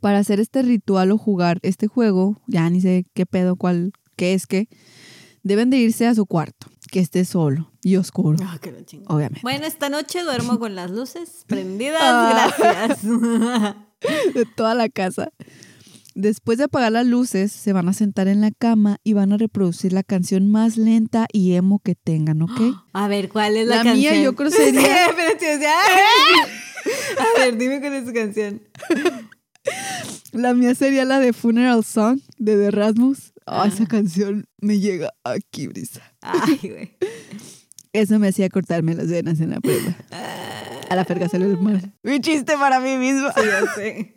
Para hacer este ritual o jugar este juego, ya ni sé qué pedo, cuál, qué es qué, deben de irse a su cuarto, que esté solo y oscuro, Ah, que la chingada. obviamente. Bueno, esta noche duermo con las luces (laughs) prendidas, Ah. gracias. (laughs) de toda la casa. Después de apagar las luces, se van a sentar en la cama y van a reproducir la canción más lenta y emo que tengan, ¿ok? (gasps) A ver, ¿cuál es la, La canción? mía yo creo sería-. (laughs) A ver, dime cuál es su canción. La mía sería la de Funeral Song de The Rasmus. Ah, Ah. esa canción me llega aquí, brisa. Ay, güey. (laughs) Eso me hacía cortarme las venas en la prueba. A la ferga salió el mal. Mi chiste para mí mismo. Sí, ya sé.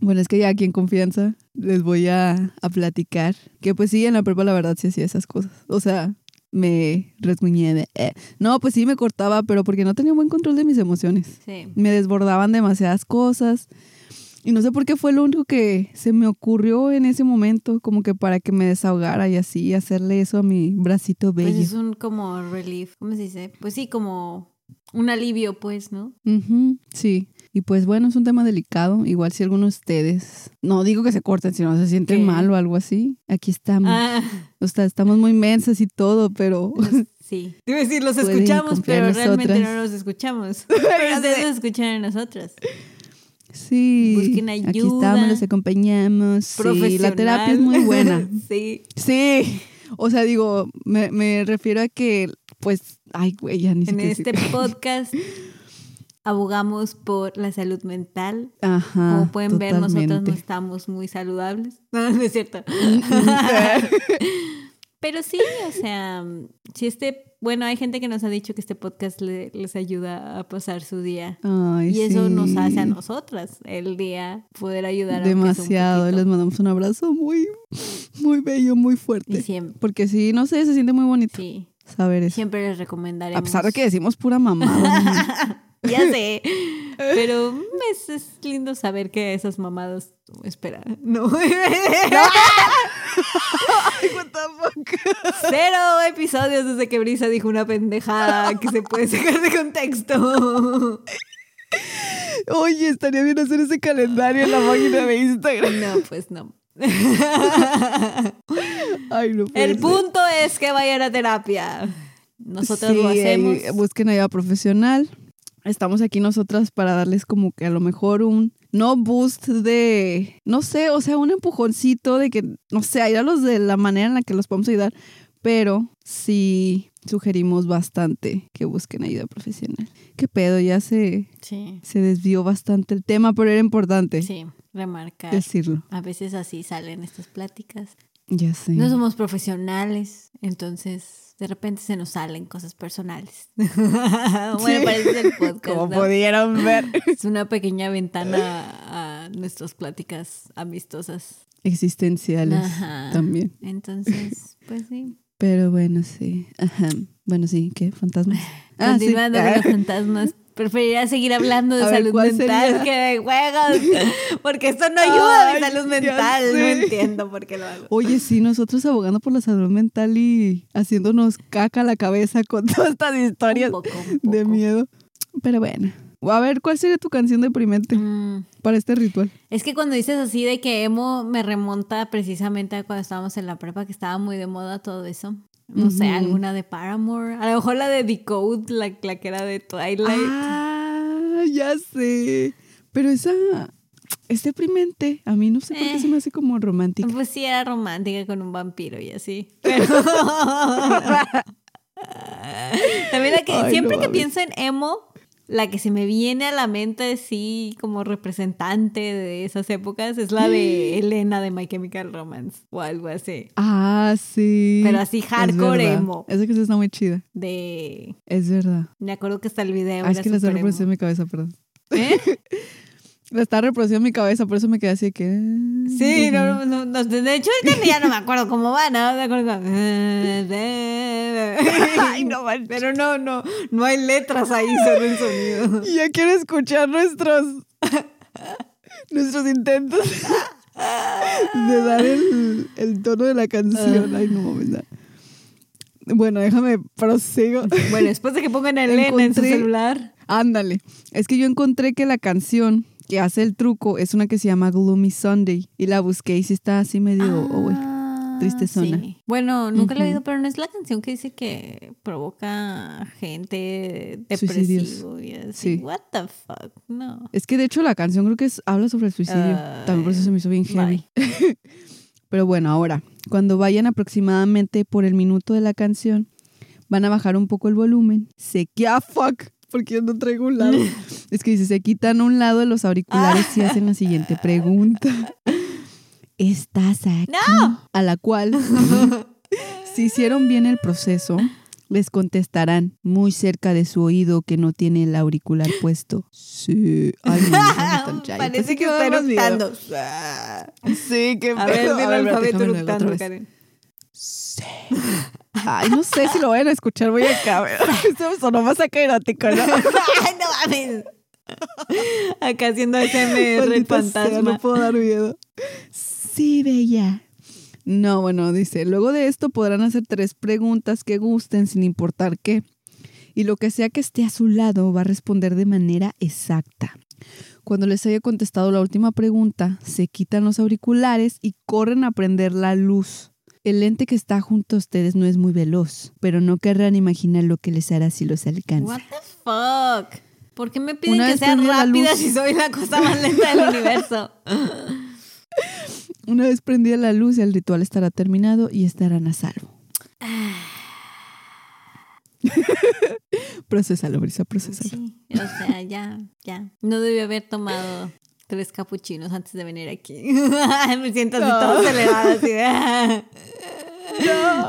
Bueno, es que ya aquí en confianza les voy a, a platicar que pues sí, en la prepa la verdad sí hacía esas cosas. O sea, me resguñé de... eh. No, pues sí me cortaba, pero porque no tenía buen control de mis emociones. Sí. Me desbordaban demasiadas cosas Y no sé por qué fue lo único que se me ocurrió en ese momento, como que para que me desahogara y así hacerle eso a mi bracito bello. Pues es un como relief, ¿cómo se dice? Pues sí, como un alivio, pues, ¿no? Ujú, sí. Y pues bueno, es un tema delicado. Igual si alguno de ustedes, no digo que se corten, sino se sienten ¿Qué? mal o algo así, aquí estamos. Ah, O sea, estamos muy mensas y todo, pero (laughs) sí. Te iba a decir, los escuchamos, pero en realmente nosotras. no los escuchamos. (laughs) Pero ustedes nos escuchan a nosotras. Sí. Busquen Aquí ayuda. estamos, los acompañamos. Sí, la terapia es muy buena. (laughs) sí. Sí. O sea, digo, me, me refiero a que, pues, ay, güey, ya ni sé En este decir. podcast abogamos por la salud mental. Ajá. Como pueden ver, nosotros no estamos muy saludables. (laughs) No, no es cierto. (laughs) Pero sí, o sea, si este, bueno, hay gente que nos ha dicho que este podcast le- les ayuda a pasar su día. Ay, Y eso nos hace a nosotras el día poder ayudar un Demasiado. Les mandamos un abrazo muy, muy bello, muy Y fuerte. siempre, Porque sí, no sé, se siente muy bonito sí, saber eso. siempre les recomendaremos. A pesar de que decimos pura mamada. (laughs) (laughs) Ya sé. (laughs) Pero es, es lindo saber que esas mamadas. Espera, no. (laughs) What the fuck? Cero episodios desde que Brisa dijo una pendejada que se puede sacar de contexto. Oye, estaría bien hacer ese calendario en la página de Instagram. No, pues no. Ay, no El ser. punto es que vayan a terapia. Nosotros lo Sí, hacemos. ahí busquen ayuda profesional. Estamos aquí nosotras para darles como que a lo mejor un no boost de, no sé, o sea, un empujoncito de que, no sé, ayudarlos de la manera en la que los podemos ayudar, pero sí sugerimos bastante que busquen ayuda profesional. ¿Qué pedo? Ya se, Sí, se desvió bastante el tema, pero era importante sí, remarcar. decirlo. A veces así salen estas pláticas. Ya sé. No somos profesionales, entonces de repente se nos salen cosas personales. (laughs) bueno, Sí. parece el podcast. Como ¿no? pudieron ver. (laughs) Es una pequeña ventana a nuestras pláticas amistosas. Existenciales Ajá. también. Entonces, (laughs) pues sí. Pero bueno, sí. Ajá. Bueno, sí, ¿qué? ¿Fantasmas? Ah, sí. Continuando con los fantasmas. Preferiría seguir hablando de A salud ¿cuál mental sería? que de juegos. (laughs) Porque esto no ayuda a mi salud mental. No entiendo por qué lo hago. Oye, sí, nosotros abogando por la salud mental y haciéndonos caca a la cabeza con todas estas historias Un poco, un de miedo. Pero bueno. A ver, ¿cuál sería tu canción deprimente Mm, para este ritual? Es que cuando dices así de que emo me remonta precisamente a cuando estábamos en la prepa, que estaba muy de moda todo eso. No sé, alguna de Paramore. A lo mejor la de Decode, la, la que era de Twilight. Ah, ya sé. Pero esa es deprimente. A mí no sé por qué Eh. se me hace como romántica. Pues sí, era romántica con un vampiro y así. (laughs) Pero... (laughs) También la que, Ay, siempre no que pienso en emo, la que se me viene a la mente así como representante de esas épocas es la de (gasps) Elena de My Chemical Romance o algo así. Ah, sí. Pero así Es hardcore verdad. emo. Esa que está muy chida. De... Es verdad. Me acuerdo que hasta el video Ah, es que la reproduciendo en mi cabeza, perdón. ¿Eh? (laughs) La estaba reproduciendo en mi cabeza, por eso me quedé así que. Sí, no, no, no, de hecho ya no me acuerdo cómo va, ¿no? Me acuerdo (laughs) Ay, no. Pero no, no, no hay letras ahí, solo el sonido. (laughs) Y ya quiero escuchar nuestros. nuestros intentos de dar el, el tono de la canción. Ay, no mames. no. Bueno, déjame prosigo. Bueno, después de que pongan a Elena (laughs) en su celular. Ándale. Es que yo encontré que la canción que hace el truco es una que se llama Gloomy Sunday. Y la busqué y sí está así medio. oh. Ah, tristezona. sí. Bueno, nunca la he oído, pero no es la canción que dice que provoca gente Suicidios. depresivo y así. Sí. What the fuck? No. Es que de hecho la canción creo que es- habla sobre el suicidio. Ay, También por eso se me hizo bien heavy. (laughs) Pero bueno, ahora, cuando vayan aproximadamente por el minuto de la canción, van a bajar un poco el volumen. Se que ah, fuck, porque yo no traigo un lado. (laughs) es que dice, se quitan un lado de los auriculares y hacen la siguiente (laughs) pregunta. ¿Estás aquí? ¡No! A la cual, (laughs) si hicieron bien el proceso, les contestarán muy cerca de su oído que no tiene el auricular puesto. Sí. Ay, no, no, no, Parece que a está eructando. Sí, qué A ver, ve el A ver, espérate, alfabeto eructando. Karen. Sí. (laughs) Ay, no sé si lo vayan a escuchar, voy acá. (laughs) Esto sonó más acá erótico, ¿no? (laughs) Ay, no mames. Acá haciendo SMR el Maldita sea, fantasma. no puedo dar miedo. Sí, bella. No, bueno, dice, luego de esto podrán hacer tres preguntas que gusten sin importar qué. Y lo que sea que esté a su lado va a responder de manera exacta. Cuando les haya contestado la última pregunta, se quitan los auriculares y corren a prender la luz. El lente que está junto a ustedes no es muy veloz, pero no querrán imaginar lo que les hará si los alcanza. What the fuck? ¿Por qué me piden Una que sea rápida si soy la cosa más lenta del universo? (laughs) Una vez prendida la luz, el ritual estará terminado y estarán a salvo. (sighs) (laughs) procesalo, Brisa, procesalo. Sí, o sea, ya, ya. No debí haber tomado tres capuchinos antes de venir aquí. (laughs) me siento así No. todo acelerada, así de...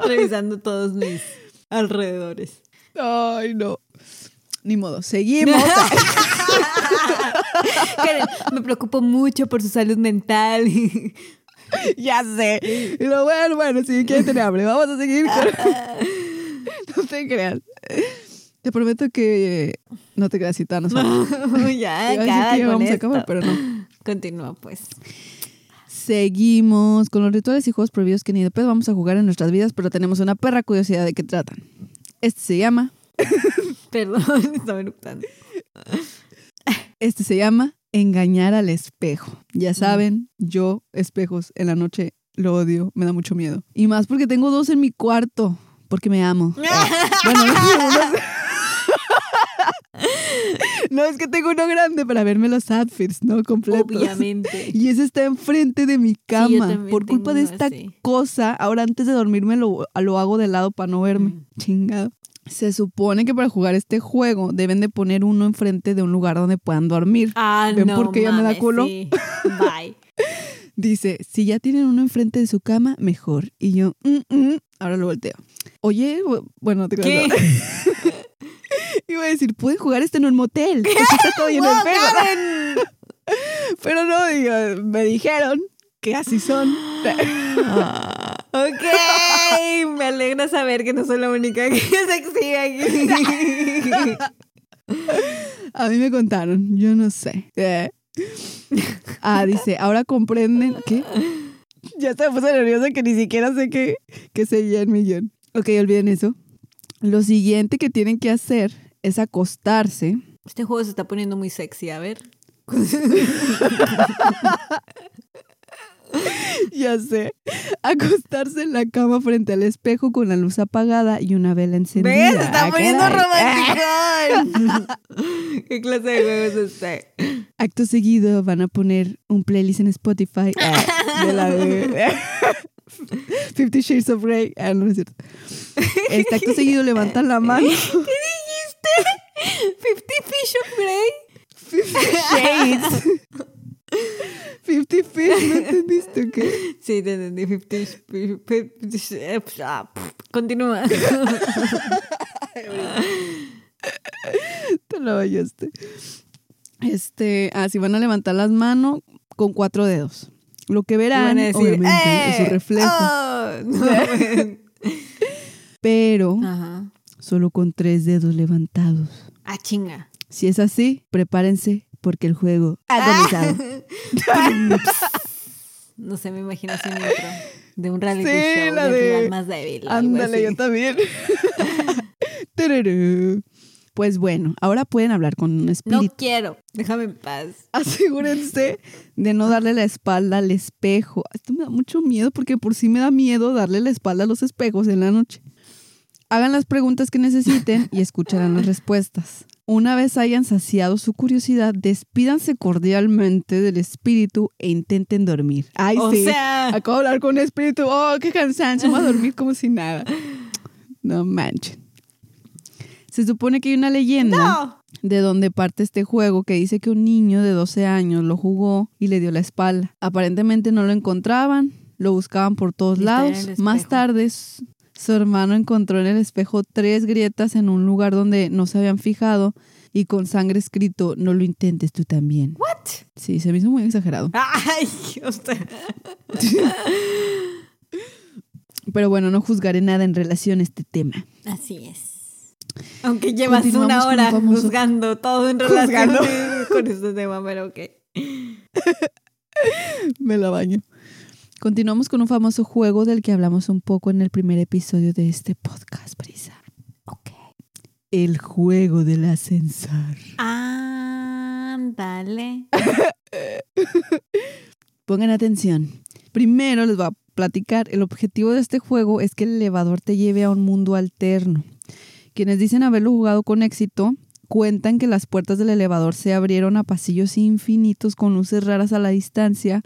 (laughs) (laughs) Revisando todos mis alrededores. Ay, no. Ni modo, seguimos. Karen, me preocupo mucho por su salud mental. ya sé. Pero bueno, bueno, si quieren tener hambre, vamos a seguir. con- no te creas. Te prometo que no te nos (laughs) falta. ya, (laughs) Iba a decir acaba que vamos a acabar, pero no. Continúa, pues. Seguimos con los rituales y juegos prohibidos que ni de pedo vamos a jugar en nuestras vidas, pero tenemos una perra curiosidad de qué tratan. Este se llama, (laughs) Perdón, estaba eructando. este se llama engañar al espejo. Ya saben, yo espejos en la noche lo odio, me da mucho miedo. Y más porque tengo dos en mi cuarto, porque me amo. Bueno, no, no, no, es que tengo uno grande para verme los outfits, ¿no? Completos. Obviamente. (laughs) Y ese está enfrente de mi cama. Por culpa de esta así. cosa, ahora antes de dormirme lo, lo hago de lado para no verme. Mm. Chingado. Se supone que para jugar este juego deben de poner uno enfrente de un lugar donde puedan dormir. Ah, ¿Ven no por qué ya me da culo? sí. Bye. (laughs) Dice, si ya tienen uno enfrente de su cama, mejor. Y yo, "Mm, mm". ahora lo volteo. Oye, bu- bueno, te ¿Qué? (laughs) Iba a decir, pueden jugar este en un motel. (laughs) porque está todo lleno de ¡Wow, pedo. Karen! (laughs) Pero no, digo, me dijeron que así son. (laughs) Ok, me alegra saber que no soy la única que se exhibe aquí. A mí me contaron, yo no sé. Ah, dice, ahora comprenden que ya se me puse nerviosa que ni siquiera sé que, que seguía en millón. Ok, olviden eso. Lo siguiente que tienen que hacer es acostarse. Este juego se está poniendo muy sexy, a ver. (laughs) Ya sé. Acostarse en la cama frente al espejo con la luz apagada y una vela encendida. ¿Ves? Se está Ah, poniendo romántico. (laughs) ¿Qué clase de juego es este? Acto seguido van a poner un playlist en Spotify ah, de la de (laughs) Fifty Shades of Grey. Ah, no, es cierto. Este acto seguido levantan la mano. ¿Qué? ¿Fifty Fish of Grey? Fifty (laughs) Shades. Fifty Fish, ¿no entendiste o qué? Sí, te entendí. Fifty, fifty, ah, pff, Continúa. Te lo vayaste. Este, así van a levantar las manos con cuatro dedos. Lo que verán, decir, obviamente, es "Eh, su reflejo. oh". No. (laughs) Pero Ajá. Solo con tres dedos levantados. Ah, chinga. Si es así, prepárense porque el juego ha comenzado. (laughs) No sé, me imagino así un intro de un reality Sí, show la de- rival más débil. Ándale, yo también. (laughs) Pues bueno, ahora pueden hablar con un No espíritu. quiero. Déjame en paz. Asegúrense de no darle la espalda al espejo. Esto me da mucho miedo porque por sí me da miedo darle la espalda a los espejos en la noche. Hagan las preguntas que necesiten y escucharán las respuestas. Una vez hayan saciado su curiosidad, despídanse cordialmente del espíritu e intenten dormir. Ay, o sí. sea, Acabo de hablar con un espíritu. Oh, qué cansancio. Vamos a dormir como si nada. No manchen. Se supone que hay una leyenda no. de donde parte este juego que dice que un niño de 12 años lo jugó y le dio la espalda. Aparentemente no lo encontraban, lo buscaban por todos Y lados. Más tarde su hermano encontró en el espejo tres grietas en un lugar donde no se habían fijado y con sangre escrito, no lo intentes tú también. What? Sí, se me hizo muy exagerado. (laughs) Ay, sea. Pero bueno, no juzgaré nada en relación a este tema. Así es. Aunque llevas una hora juzgando todo en relación Juzgando. con este tema, pero ok. (laughs) Me la baño. Continuamos con un famoso juego del que hablamos un poco en el primer episodio de este podcast, Brisa. Ok. El juego del ascensor. Ándale. (laughs) Pongan atención. Primero les voy a platicar. El objetivo de este juego es que el elevador te lleve a un mundo alterno. Quienes dicen haberlo jugado con éxito cuentan que las puertas del elevador se abrieron a pasillos infinitos con luces raras a la distancia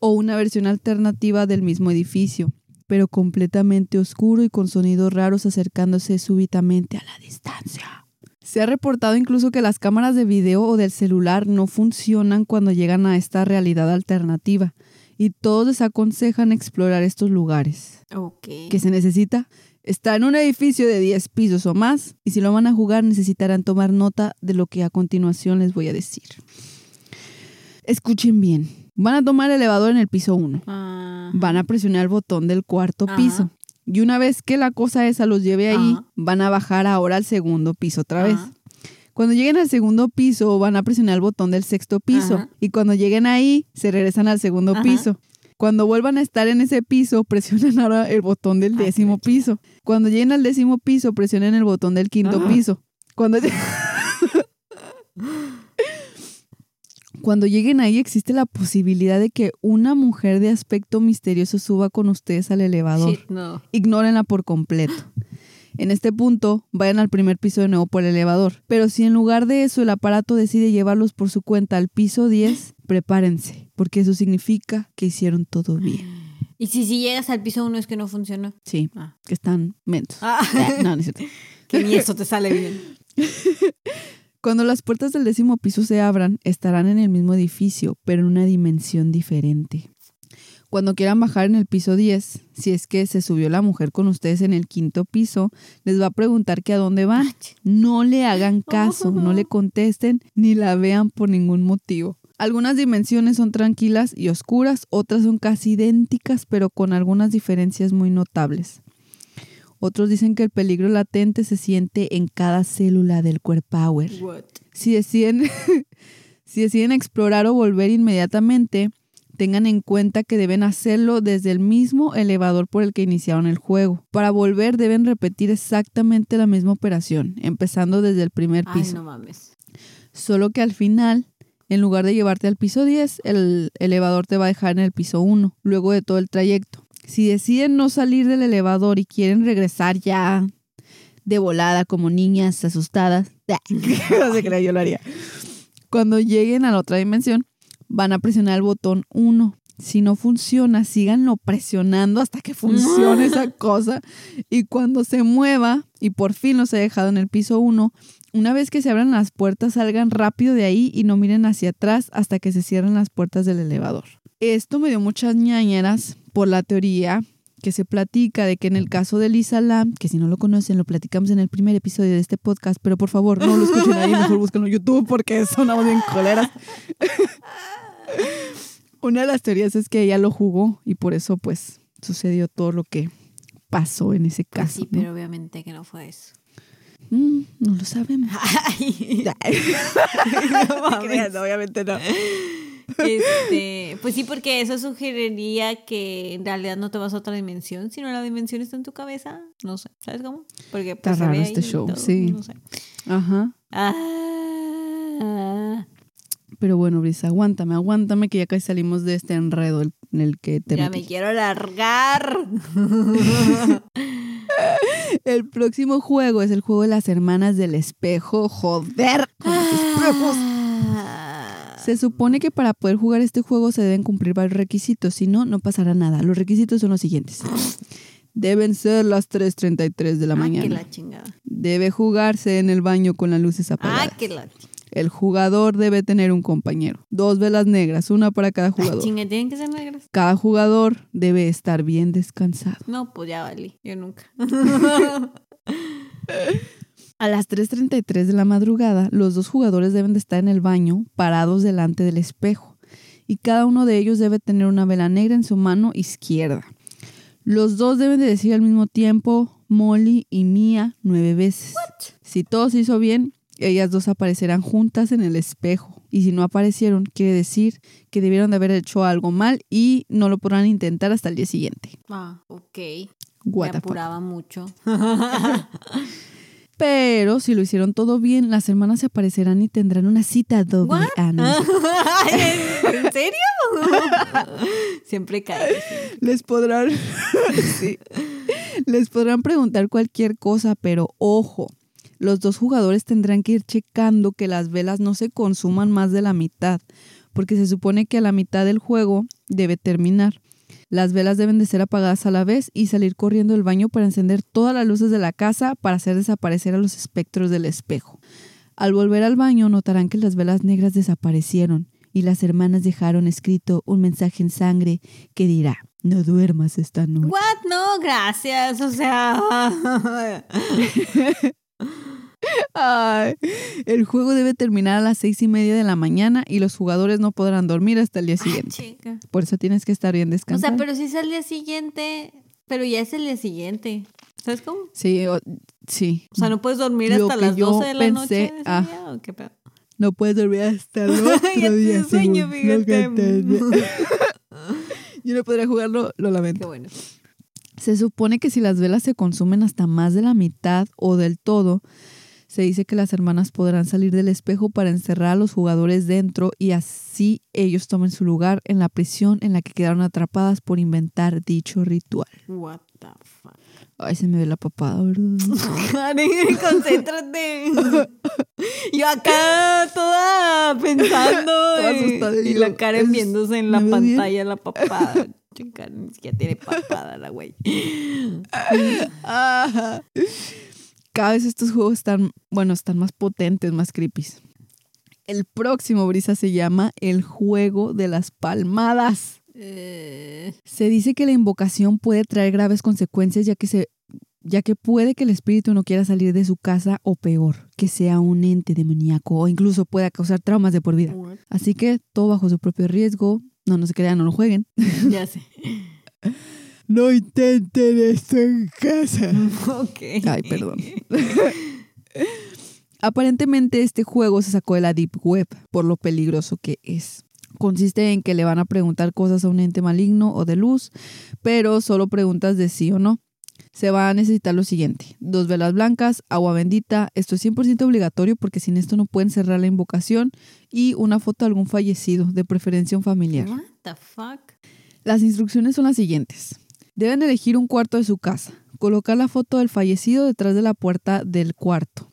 o una versión alternativa del mismo edificio, pero completamente oscuro y con sonidos raros acercándose súbitamente a la distancia. Se ha reportado incluso que las cámaras de video o del celular no funcionan cuando llegan a esta realidad alternativa y todos desaconsejan explorar estos lugares. Ok. ¿Qué se necesita? Está en un edificio de 10 pisos o más y si lo van a jugar necesitarán tomar nota de lo que a continuación les voy a decir. Escuchen bien. Van a tomar el elevador en el piso 1. Ah, Van a presionar el botón del cuarto Ajá. piso. Y una vez que la cosa esa los lleve ahí, Ajá. van a bajar ahora al segundo piso otra vez. Cuando lleguen al segundo piso, van a presionar el botón del sexto piso. Y cuando lleguen ahí, se regresan al segundo piso. Cuando vuelvan a estar en ese piso, (laughs) presionen ahora el botón del décimo piso. Cuando lleguen al décimo piso, presionen el botón del quinto piso. Cuando... (laughs) Cuando lleguen ahí existe la posibilidad de que una mujer de aspecto misterioso suba con ustedes al elevador. Shit, no. Ignórenla por completo. En este punto, vayan al primer piso de nuevo por el elevador. Pero si en lugar de eso el aparato decide llevarlos por su cuenta al piso 10, prepárense, porque eso significa que hicieron todo bien. Y si, si llegas al piso uno es que no funcionó. Sí, Ah. que están mentos. Ah, no, no es cierto. (laughs) que ni eso te sale bien. (laughs) Cuando las puertas del décimo piso se abran, estarán en el mismo edificio, pero en una dimensión diferente. Cuando quieran bajar en el piso 10, si es que se subió la mujer con ustedes en el quinto piso, les va a preguntar que a dónde van. No le hagan caso, no le (laughs) contesten ni la vean por ningún motivo. Algunas dimensiones son tranquilas y oscuras, otras son casi idénticas, pero con algunas diferencias muy notables. Otros dicen que el peligro latente se siente en cada célula del power. What? Si deciden, (laughs) si deciden explorar o volver inmediatamente, tengan en cuenta que deben hacerlo desde el mismo elevador por el que iniciaron el juego. Para volver deben repetir exactamente la misma operación, empezando desde el primer Ay, piso. no mames. Solo que al final, en lugar de llevarte al piso 10, el elevador te va a dejar en el piso 1, luego de todo el trayecto. Si deciden no salir del elevador y quieren regresar ya de volada como niñas asustadas, (laughs) no se crea, yo lo haría. Cuando lleguen a la otra dimensión, van a presionar el botón 1. Si no funciona, síganlo presionando hasta que funcione esa (laughs) cosa. Y cuando se mueva y por fin los he dejado en el piso 1, una vez que se abran las puertas, salgan rápido de ahí y no miren hacia atrás hasta que se cierren las puertas del elevador. Esto me dio muchas ñañeras por la teoría que se platica de que en el caso de Lisa Lam, que si no lo conocen, lo platicamos en el primer episodio de este podcast, pero por favor no lo escuchen ahí, (laughs) mejor búsquenlo en YouTube porque sonamos bien coleras. (laughs) Una de las teorías es que ella lo jugó y por eso pues sucedió todo lo que pasó en ese Pues caso. sí, ¿no? pero obviamente que no fue eso. Mm, no lo sabemos. (laughs) Ay. no mames. obviamente no. Este, pues sí, porque eso sugeriría que en realidad no te vas a otra dimensión, sino la dimensión está en tu cabeza. No sé, ¿sabes cómo? Porque pues, Está raro este show, todo, sí. No sé. Ajá. Ah, Pero bueno, Brisa, aguántame, aguántame que ya casi salimos de este enredo en el que te ya metí. me quiero largar. (laughs) El próximo juego es el juego de las hermanas del espejo. Joder, con los espejos. Ah. Se supone que para poder jugar este juego se deben cumplir varios requisitos, si no, no pasará nada. Los requisitos son los siguientes. Deben ser las 3.33 de la Ah, que mañana. la chingada. Debe jugarse en el baño con las luces Ah, apagadas. que la El jugador debe tener un compañero. Dos velas negras, una para cada Ah, jugador. chinga, tienen que ser negras. Cada jugador debe estar bien descansado. No, pues ya valí. Yo nunca. (laughs) A las 3.33 de la madrugada, los dos jugadores deben de estar en el baño, parados delante del espejo, y cada uno de ellos debe tener una vela negra en su mano izquierda. Los dos deben de decir al mismo tiempo Molly y Mía nueve veces. Si todo se hizo bien, ellas dos aparecerán juntas en el espejo. Y si no aparecieron, quiere decir que debieron de haber hecho algo mal y no lo podrán intentar hasta el día siguiente. Ah, ok. What Me the fuck. apuraba mucho. (laughs) (laughs) Pero si lo hicieron todo bien, las hermanas se aparecerán y tendrán una cita doble. (laughs) ¿En serio? (laughs) Siempre cae. Les podrán, (laughs) sí. les podrán preguntar cualquier cosa, pero ojo, los dos jugadores tendrán que ir checando que las velas no se consuman más de la mitad, porque se supone que a la mitad del juego debe terminar. Las velas deben de ser apagadas a la vez y salir corriendo del baño para encender todas las luces de la casa para hacer desaparecer a los espectros del espejo. Al volver al baño notarán que las velas negras desaparecieron y las hermanas dejaron escrito un mensaje en sangre que dirá, no duermas esta noche. What? No, gracias. O sea. (laughs) (laughs) Ay, el juego debe terminar a las seis y media de la mañana y los jugadores no podrán dormir hasta el día siguiente. Chica. Por eso tienes que estar bien O descansado. sea, pero si es el día siguiente, pero ya es el día siguiente. ¿Sabes cómo? Sí, o- sí. O sea, no puedes dormir Lo hasta las yo 12 de la noche ese ah. día, ¿o qué pedo? No puedes dormir hasta el (laughs) otro día. sueño, fíjate. (laughs) Yo no podría jugarlo, lo Qué lamento. bueno. Se supone que si las velas se consumen hasta más de la mitad o del todo, se dice que las hermanas podrán salir del espejo para encerrar a los jugadores dentro y así ellos tomen su lugar en la prisión en la que quedaron atrapadas por inventar dicho ritual. What the fuck. Ay, se me ve la papada, ¿verdad? (laughs) Karen, concéntrate. (laughs) Yo acá toda pensando. (laughs) Toda y- asustada, y digo, la Karen viéndose en la pantalla la papada. Chica, ni siquiera tiene papada la güey. Cada vez estos juegos están, bueno, están más potentes, más creepy. El próximo, Brisa, se llama El Juego de las Palmadas. Eh, Se dice que la invocación puede traer graves consecuencias ya que se ya que puede que el espíritu no quiera salir de su casa o peor, que sea un ente demoníaco o incluso pueda causar traumas de por vida. Así que todo bajo su propio riesgo. No, no se crean, no lo jueguen. Ya (laughs) sé. No intenten esto en casa. (laughs) ok. Ay, perdón. (laughs) Aparentemente este juego se sacó de la Deep Web por lo peligroso que es. Consiste en que le van a preguntar cosas a un ente maligno o de luz, pero solo preguntas de sí o no. Se va a necesitar lo siguiente, dos velas blancas, agua bendita, esto es 100% obligatorio porque sin esto no pueden cerrar la invocación y una foto de algún fallecido, de preferencia un familiar. What the fuck? Las instrucciones son las siguientes. Deben elegir un cuarto de su casa, colocar la foto del fallecido detrás de la puerta del cuarto,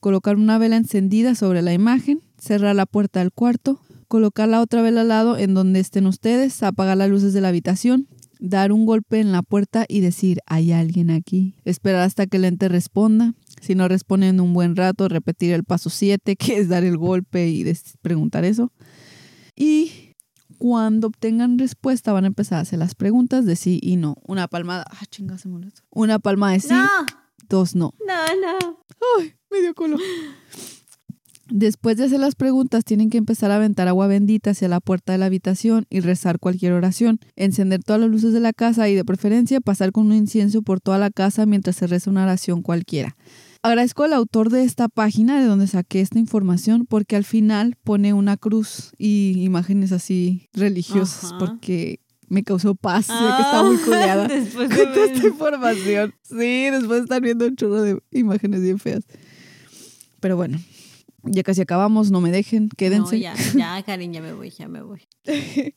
colocar una vela encendida sobre la imagen, cerrar la puerta del cuarto, colocar la otra vela al lado en donde estén ustedes, apagar las luces de la habitación, dar un golpe en la puerta y decir, hay alguien aquí. Esperar hasta que el ente responda. Si no responde en un buen rato, repetir el paso 7, (laughs) que es dar el golpe y preguntar eso. Y cuando obtengan respuesta van a empezar a hacer las preguntas de sí y no. Una palmada, ah, chinga, se olvidó. Una palma de sí, No, dos no. no, no. Ay, me dio culo. Después de hacer las preguntas, tienen que empezar a aventar agua bendita hacia la puerta de la habitación y rezar cualquier oración. Encender todas las luces de la casa y, de preferencia, pasar con un incienso por toda la casa mientras se reza una oración cualquiera. Agradezco al autor de esta página de donde saqué esta información porque al final pone una cruz y imágenes así religiosas Ajá. porque me causó paz, ya que estaba muy culeada Ah, (laughs) Después con toda esta información. Sí, después de estar viendo un chorro de imágenes bien feas. Pero bueno, ya casi acabamos, no me dejen, quédense. No, ya, (laughs) ya, Karen, ya me voy, ya me voy.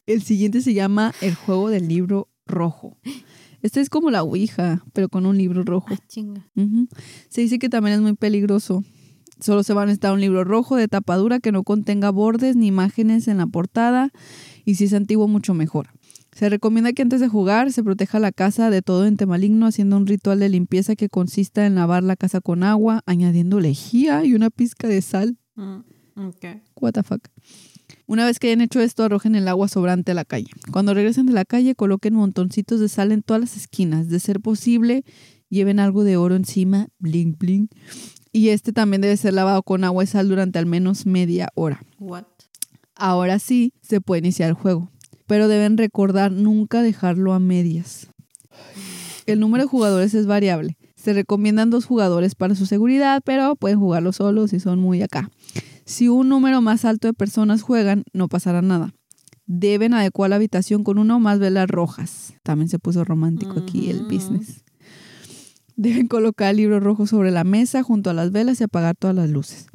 El siguiente se llama El juego del libro rojo. Este es como la Ouija, pero con un libro rojo. Ah, chinga. Se dice que también es muy peligroso. Solo se va a necesitar un libro rojo de tapadura que no contenga bordes ni imágenes en la portada y si es antiguo mucho mejor. Se recomienda que antes de jugar se proteja la casa de todo ente maligno haciendo un ritual de limpieza que consista en lavar la casa con agua, añadiendo lejía y una pizca de sal. Mm. What the fuck. Una vez que hayan hecho esto, arrojen el agua sobrante a la calle. Cuando regresen de la calle, coloquen montoncitos de sal en todas las esquinas. De ser posible, lleven algo de oro encima, bling bling. Y este también debe ser lavado con agua y sal durante al menos media hora. What? Ahora sí, se puede iniciar el juego. Pero deben recordar nunca dejarlo a medias. El número de jugadores es variable. Se recomiendan dos jugadores para su seguridad, pero pueden jugarlo solos si son muy acá. Si un número más alto de personas juegan, no pasará nada. Deben adecuar la habitación con una o más velas rojas. También se puso romántico aquí el business. Deben colocar el libro rojo sobre la mesa junto a las velas y apagar todas las luces.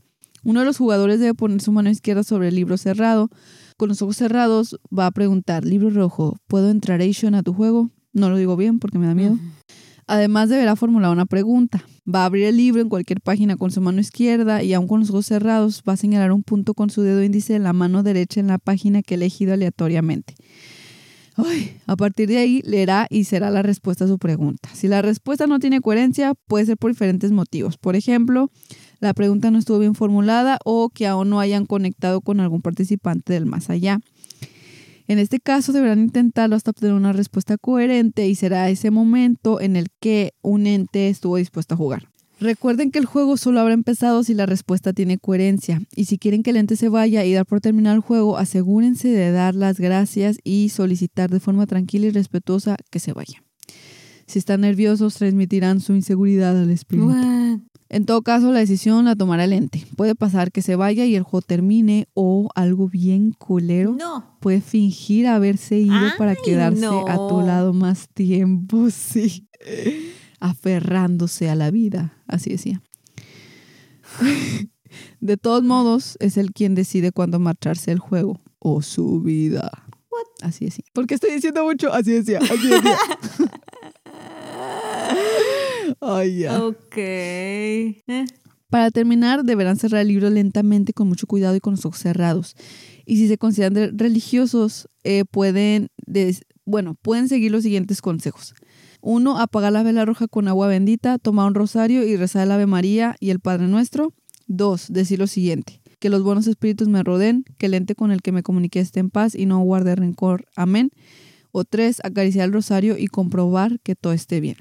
Uno de los jugadores debe poner su mano izquierda sobre el libro cerrado. Con los ojos cerrados va a preguntar, libro rojo, ¿puedo entrar Asian a tu juego? No lo digo bien porque me da miedo. Además deberá formular una pregunta. Va a abrir el libro en cualquier página con su mano izquierda y aún con los ojos cerrados va a señalar un punto con su dedo índice en la mano derecha en la página que ha elegido aleatoriamente. A partir de ahí leerá y será la respuesta a su pregunta. Si la respuesta no tiene coherencia, puede ser por diferentes motivos. Por ejemplo, la pregunta no estuvo bien formulada o que aún no hayan conectado con algún participante del más allá. En este caso deberán intentarlo hasta obtener una respuesta coherente y será ese momento en el que un ente estuvo dispuesto a jugar. Recuerden que el juego solo habrá empezado si la respuesta tiene coherencia y si quieren que el ente se vaya y dar por terminar el juego, asegúrense de dar las gracias y solicitar de forma tranquila y respetuosa que se vaya. Si están nerviosos, transmitirán su inseguridad al espíritu. En todo caso, la decisión la tomará el ente. Puede pasar que se vaya y el juego termine o algo bien culero. No. Puede fingir haberse ido para quedarse no. a tu lado más tiempo, (laughs) sí. Aferrándose a la vida, así decía. (laughs) De todos modos, es él quien decide cuándo marcharse el juego o su vida. Así decía. ¿Por qué estoy diciendo mucho? Así decía, así decía. (laughs) Ay, ya. Ok. Eh, Para terminar, deberán cerrar el libro lentamente, con mucho cuidado y con los ojos cerrados. Y si se consideran de- religiosos, eh, pueden, des- bueno, pueden seguir los siguientes consejos. Uno, apagar la vela roja con agua bendita, tomar un rosario y rezar el Ave María y el Padre Nuestro. Dos, decir lo siguiente. Que los buenos espíritus me rodeen, que el ente con el que me comuniqué esté en paz y no guarde rencor. Amén. O tres, acariciar el rosario y comprobar que todo esté bien.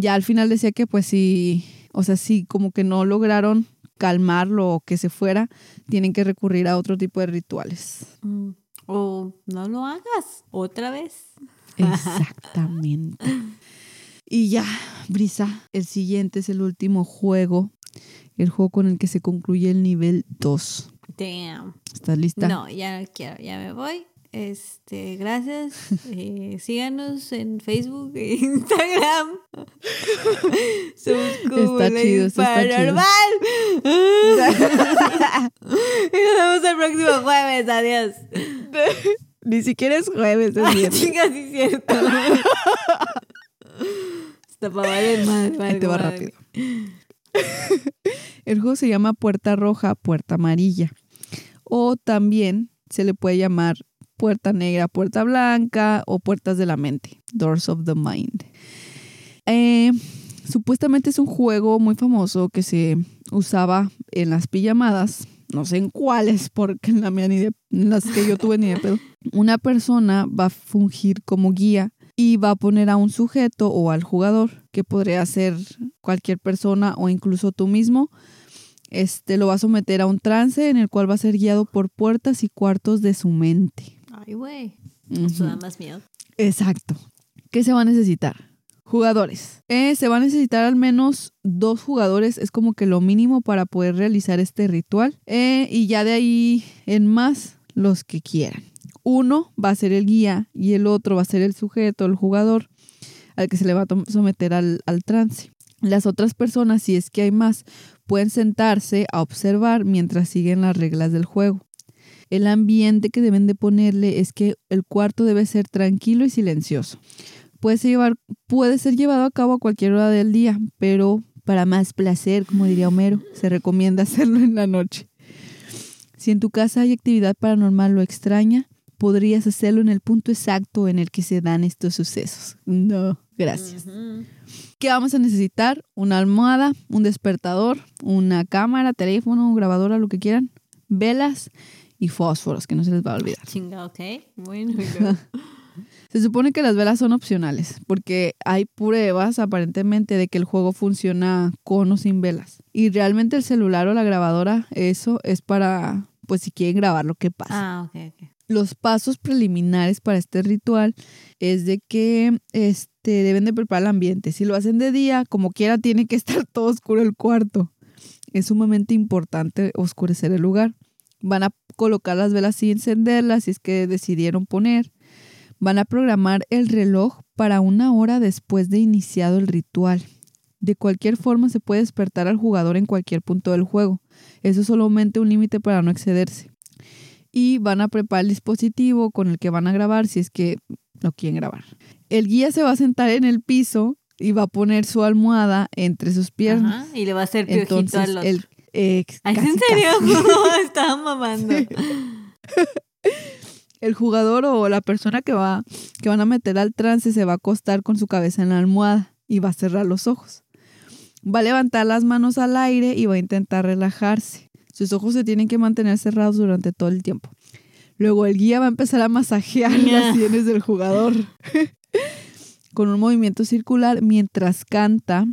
Ya al final decía que pues si, o sea, si como que no lograron calmarlo o que se fuera, tienen que recurrir a otro tipo de rituales. mm, O no lo hagas otra vez. (laughs) Exactamente. y ya, Brisa, el siguiente es el último juego, el juego con el que se concluye el nivel 2. Damn. ¿Estás lista? No, ya no quiero, ya me voy. Este, gracias. (laughs) Eh, síganos en Facebook e (laughs) Instagram. Somos como Está chido, esto está chido. paranormal. (laughs) y nos vemos el próximo jueves. Adiós. Ni siquiera es jueves, es Ay, viernes. chinga, sí es cierto. Está para valer madre, Ahí te va madre. rápido. El juego se llama Puerta Roja, Puerta Amarilla. O también se le puede llamar Puerta Negra, Puerta Blanca o Puertas de la Mente, Doors of the Mind. Eh, supuestamente es un juego muy famoso que se usaba en las pijamadas, no sé en cuáles, porque en, la mía ni de- las que yo tuve ni de pedo. Una persona va a fungir como guía y va a poner a un sujeto o al jugador, que podría ser cualquier persona o incluso tú mismo. Este lo va a someter a un trance en el cual va a ser guiado por puertas y cuartos de su mente. Ay, güey. Eso da más miedo. Exacto. ¿Qué se va a necesitar? Jugadores. Eh, se va a necesitar al menos dos jugadores, es como que lo mínimo para poder realizar este ritual. Eh, y ya de ahí en más, los que quieran. Uno va a ser el guía y el otro va a ser el sujeto, el jugador, al que se le va a someter al, al trance. Las otras personas, si es que hay más, pueden sentarse a observar mientras siguen las reglas del juego. El ambiente que deben de ponerle es que el cuarto debe ser tranquilo y silencioso. Puede ser, llevar, puede ser llevado a cabo a cualquier hora del día, pero para más placer, como diría Homero, se recomienda (laughs) hacerlo en la noche. Si en tu casa hay actividad paranormal o extraña, podrías hacerlo en el punto exacto en el que se dan estos sucesos. No, gracias. ¿Qué vamos a necesitar? Una almohada, un despertador, una cámara, teléfono, grabadora, lo que quieran, velas y fósforos, que no se les va a olvidar. Chinga, ok. Bueno. (laughs) (laughs) Se supone que las velas son opcionales, porque hay pruebas aparentemente de que el juego funciona con o sin velas. Y realmente el celular o la grabadora, eso es para, pues si quieren grabar lo que pasa. ah, ok, ok. Los pasos preliminares para este ritual es de que este, deben de preparar el ambiente. Si lo hacen de día, como quiera, tiene que (laughs) estar todo oscuro el cuarto. Es sumamente importante oscurecer el lugar. Van a colocar las velas y encenderlas si es que decidieron poner. Van a programar el reloj para una hora después de iniciado el ritual. De cualquier forma se puede despertar al jugador en cualquier punto del juego. Eso es solamente un límite para no excederse. Y van a preparar el dispositivo con el que van a grabar si es que lo quieren grabar. El guía se va a sentar en el piso y va a poner su almohada entre sus piernas. Ajá, y le va a hacer piojito Entonces, al otro. el, eh, ¿Es casi, en serio? casi. (laughs) (laughs) Estaba mamando. El jugador o la persona que va que van a meter al trance se va a acostar con su cabeza en la almohada y va a cerrar los ojos. Va a levantar las manos al aire y va a intentar relajarse. Sus ojos se tienen que mantener cerrados durante todo el tiempo. Luego el guía va a empezar a masajear las sienes del jugador (laughs) con un movimiento circular mientras canta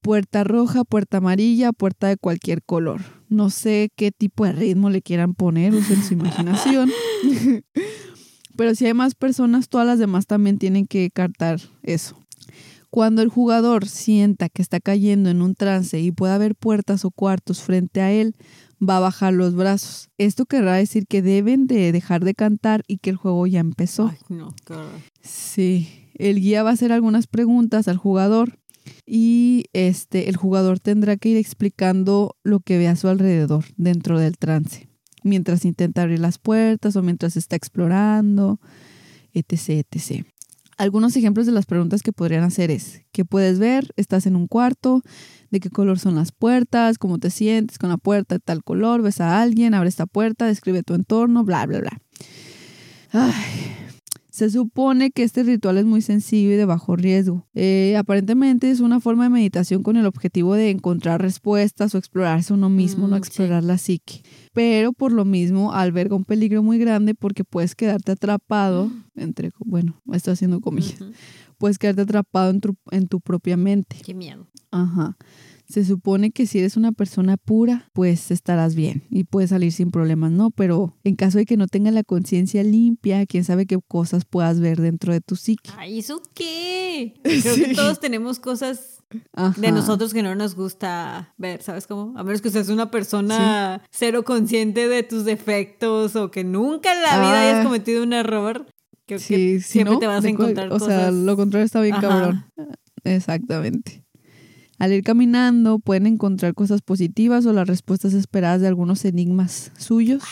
puerta roja, puerta amarilla, puerta de cualquier color. No sé qué tipo de ritmo le quieran poner, usen su imaginación. (laughs) Pero si hay más personas, todas las demás también tienen que cantar eso. Cuando el jugador sienta que está cayendo en un trance y pueda haber puertas o cuartos frente a él, va a bajar los brazos. Esto querrá decir que deben de dejar de cantar y que el juego ya empezó. Ay, no. Sí, el guía va a hacer algunas preguntas al jugador y este el jugador tendrá que ir explicando lo que ve a su alrededor dentro del trance, mientras intenta abrir las puertas o mientras está explorando, etc, etc. Algunos ejemplos de las preguntas que podrían hacer es, ¿qué puedes ver? ¿Estás en un cuarto? ¿De qué color son las puertas? ¿Cómo te sientes con la puerta de tal color? ¿Ves a alguien? ¿Abre esta puerta? ¿Describe tu entorno? Bla, bla, bla. Ay, se supone que este ritual es muy sencillo y de bajo riesgo. Eh, aparentemente es una forma de meditación con el objetivo de encontrar respuestas o explorarse uno mismo, no Mm, sí. explorar la psique. Pero por lo mismo alberga un peligro muy grande porque puedes quedarte atrapado, entre, bueno, estoy haciendo comillas, puedes quedarte atrapado en tu, en tu propia mente. Qué miedo. Ajá. Se supone que si eres una persona pura, pues estarás bien y puedes salir sin problemas, ¿no? Pero en caso de que no tengas la conciencia limpia, quién sabe qué cosas puedas ver dentro de tu psique. Ay, ¿eso qué? (laughs) Creo Sí. que todos tenemos cosas Ajá. de nosotros que no nos gusta ver, ¿sabes cómo? A menos que seas una persona cero consciente de tus defectos o que nunca en la vida Ah. hayas cometido un error. Creo Sí, que si siempre no, te vas a encontrar O sea, cosas. lo contrario está bien Ajá. cabrón. Exactamente. Al ir caminando pueden encontrar cosas positivas o las respuestas esperadas de algunos enigmas suyos.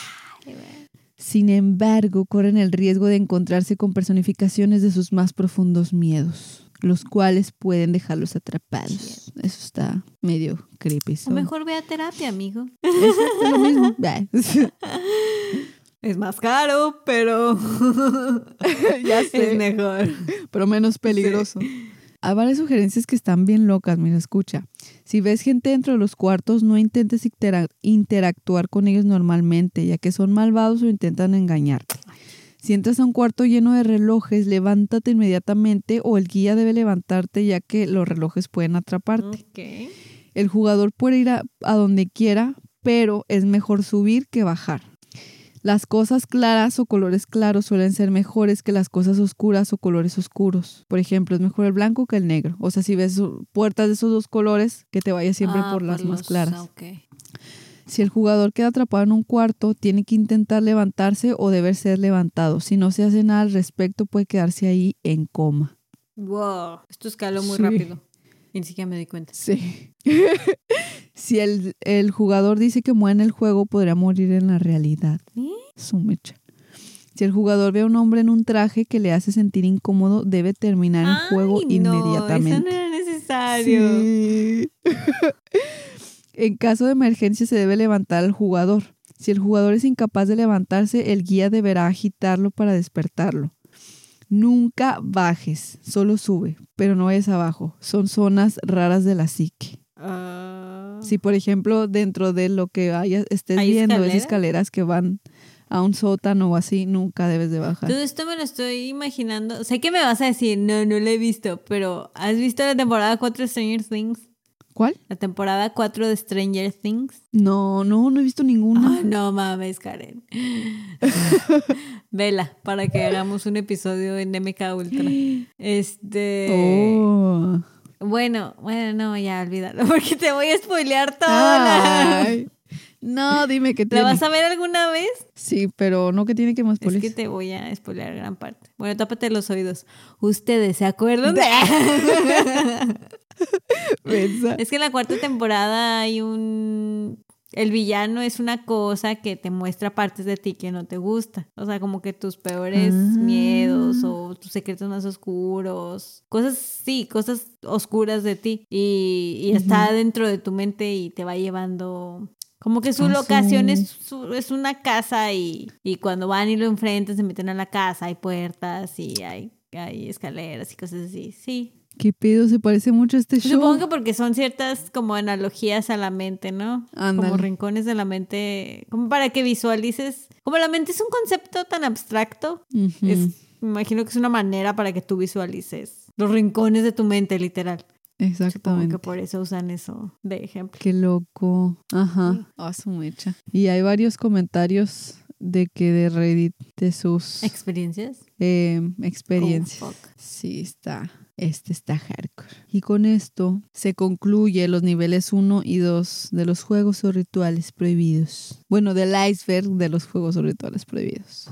Sin embargo, corren el riesgo de encontrarse con personificaciones de sus más profundos miedos, los cuales pueden dejarlos atrapados. Eso está medio creepy. O mejor ve a terapia, amigo. Es lo mismo. (laughs) Es más caro, pero (laughs) ya (laughs) sé. es mejor. pero menos peligroso. Hay varias sugerencias que están bien locas, mira, escucha. Si ves gente dentro de los cuartos, no intentes intera- interactuar con ellos normalmente, ya que son malvados o intentan engañarte. Si entras a un cuarto lleno de relojes, levántate inmediatamente o el guía debe levantarte, ya que los relojes pueden atraparte. El jugador puede ir a, a donde quiera, pero es mejor subir que bajar. Las cosas claras o colores claros suelen ser mejores que las cosas oscuras o colores oscuros. Por ejemplo, es mejor el blanco que el negro. O sea, si ves puertas de esos dos colores, que te vayas siempre Ah, por las más los- claras. Si el jugador queda atrapado en un cuarto, tiene que intentar levantarse o deber ser levantado. Si no se hace nada al respecto, puede quedarse ahí en coma. Wow, esto escaló muy Sí. rápido. Y ni siquiera me di cuenta. Sí. (laughs) si el, el jugador dice que muere en el juego, podría morir en la realidad. ¿Eh? Su mecha. Si el jugador ve a un hombre en un traje que le hace sentir incómodo, debe terminar el juego no, inmediatamente. eso no era necesario. Sí. (laughs) en caso de emergencia se debe levantar al jugador. Si el jugador es incapaz de levantarse, el guía deberá agitarlo para despertarlo. Nunca bajes, solo sube, pero no vayas abajo. Son zonas raras de la psique. Ah. Si, por ejemplo, dentro de lo que hayas, estés ¿Hay viendo, escaleras? esas escaleras que van a un sótano o así, nunca debes de bajar. Todo esto me lo estoy imaginando. Sé que me vas a decir, no, no lo he visto, pero ¿has visto la temporada 4 de Stranger Things? ¿Cuál? La temporada 4 de Stranger Things. No, no, no he visto ninguna. No mames, Karen. Vela, para que hagamos un episodio en MK Ultra. Este. Oh. Bueno, bueno, no, ya olvídalo, (laughs) porque te voy a spoilear toda. Ay. No, dime que ¿La tiene. vas a ver alguna vez? Sí, pero no que tiene que más Es que te voy a spoilear gran parte. Bueno, tápate los oídos. ¿Ustedes se acuerdan de...? (laughs) (laughs) Es que en la cuarta temporada hay un... El villano es una cosa que te muestra partes de ti que no te gusta. O sea, como que tus peores Ah. miedos o tus secretos más oscuros. Cosas, sí, cosas oscuras de ti. Y, y está dentro de tu mente y te va llevando... Como que su Ah, locación es, su- es una casa y, y cuando van y lo enfrentan se meten a la casa, hay puertas y hay, hay escaleras y cosas así. Sí, ¿Qué pedo? Se parece mucho a este show. Supongo que porque son ciertas como analogías a la mente, ¿no? Ándale. Como rincones de la mente, como para que visualices. Como la mente es un concepto tan abstracto, es, me imagino que es una manera para que tú visualices los rincones de tu mente, literal. Supongo Exactamente. que por eso usan eso de ejemplo. Qué loco. Ajá. Ah, su mecha. Y hay varios comentarios de que de Reddit de sus ¿Experiencias? eh, experiencias. Oh. Sí, está. Este está hardcore. Y con esto se concluye los niveles 1 y 2 de los juegos o rituales prohibidos. Bueno, del iceberg de los juegos o rituales prohibidos.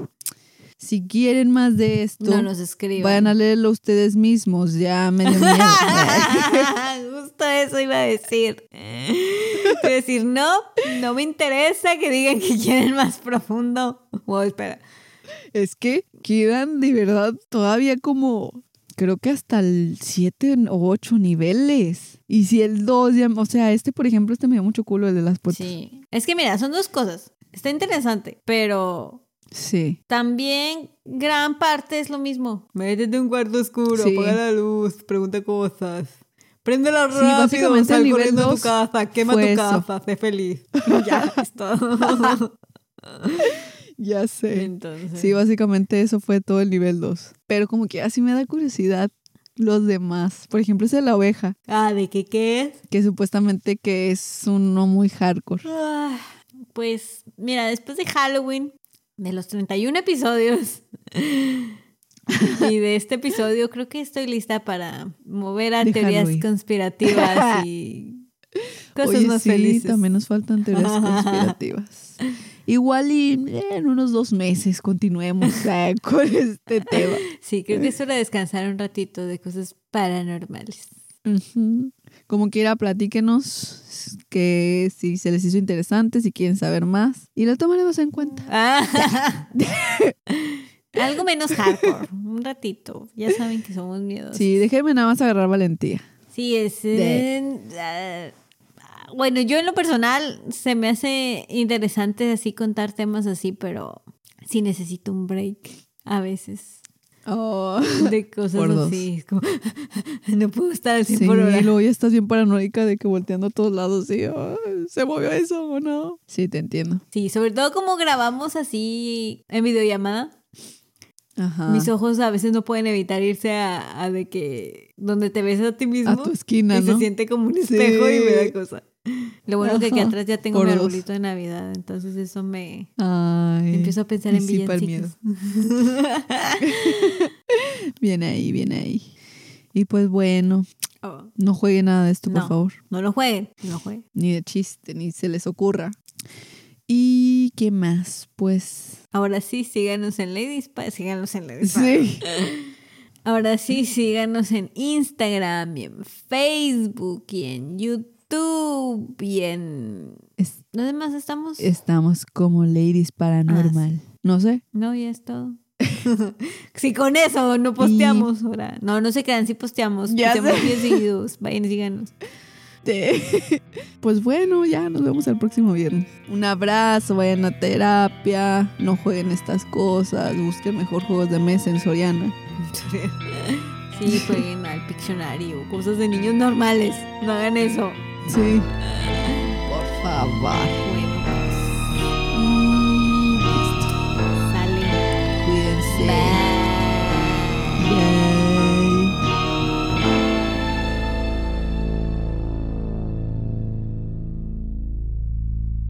Si quieren más de esto, No nos escriban. vayan a leerlo ustedes mismos. Ya me dio miedo. (laughs) Justo eso iba a decir. (laughs) Iba a decir, no, no me interesa que digan que quieren más profundo. Wow, espera. Es que quedan de verdad todavía como, creo que hasta el 7 o 8 niveles. Y si el 2 ya, o sea, este por ejemplo, este me dio mucho culo, el de las puertas. Sí. Es que mira, son dos cosas. Está interesante, pero Sí. también gran parte es lo mismo. Métete en un cuarto oscuro, Sí. apaga la luz, pregunta cosas. Préndela Sí, rápido, básicamente sal corriendo a tu casa, quema tu eso. casa, sé feliz. Y (laughs) ya, es todo. (laughs) Ya sé. Entonces. Sí, básicamente eso fue todo el nivel 2. Pero como que así me da curiosidad los demás. Por ejemplo, ese de la oveja, Ah, ¿de qué qué es? que supuestamente que es uno muy hardcore. Ah, Pues mira, después de Halloween, de los 31 episodios (laughs) y de este episodio, creo que estoy lista para mover a De teorías Halloween. conspirativas y (laughs) cosas Oye, más sí, felices. también nos faltan teorías (laughs) conspirativas. Igual y en unos dos meses continuemos eh, (laughs) con este tema. Sí, creo que es hora de descansar un ratito de cosas paranormales. Como quiera, platíquenos que si se les hizo interesante, si quieren saber más. Y lo tomaremos en cuenta. (laughs) Ah. Algo menos hardcore, un ratito. Ya saben que somos miedosos. Sí, déjenme nada más agarrar valentía. Sí, es... De- eh, ah, bueno, yo en lo personal se me hace interesante así contar temas así, pero sí necesito un break a veces Oh. (laughs) de cosas Por dos. así. Es como, (laughs) no puedo estar así Sí, por hora. y luego ya estás bien paranoica de que volteando a todos lados y "Ay, se movió eso o no. Sí, te entiendo. Sí, sobre todo como grabamos así en videollamada. Ajá. Mis ojos a veces no pueden evitar irse a, a de que donde te ves a ti mismo a tu esquina, y ¿no? se siente como un espejo y me da cosa. (laughs) Lo bueno que aquí atrás ya tengo por mi dos. arbolito de Navidad, entonces eso me Ay. empiezo a pensar en disipa el miedo. villancicos. (laughs) Viene ahí, viene ahí. Y pues bueno, Oh, no jueguen nada de esto, por favor. no lo jueguen, no lo jueguen. Ni de chiste, ni se les ocurra. ¿Y qué más? Pues Ahora sí, síganos en Ladies síganos en Ladies sí. Ahora sí, síganos en Instagram y en Facebook y en YouTube y en... Es- ¿Dónde más estamos? estamos como Ladies Paranormal. No sé. No, ya es todo. (laughs) si con eso no posteamos ahora. No, no se crean, sí posteamos. Ya posteamos sé. bien seguidos. Vayan y síganos. (laughs) Pues bueno, ya nos vemos el próximo viernes. Un abrazo, vayan a terapia, no jueguen estas cosas, busquen mejor juegos de mesa en Soriana. (laughs) Sí, jueguen al Pictionary o cosas de niños normales. No hagan eso. Sí. Por favor. Bueno, pues. Mm, listo. Sale. Cuídense.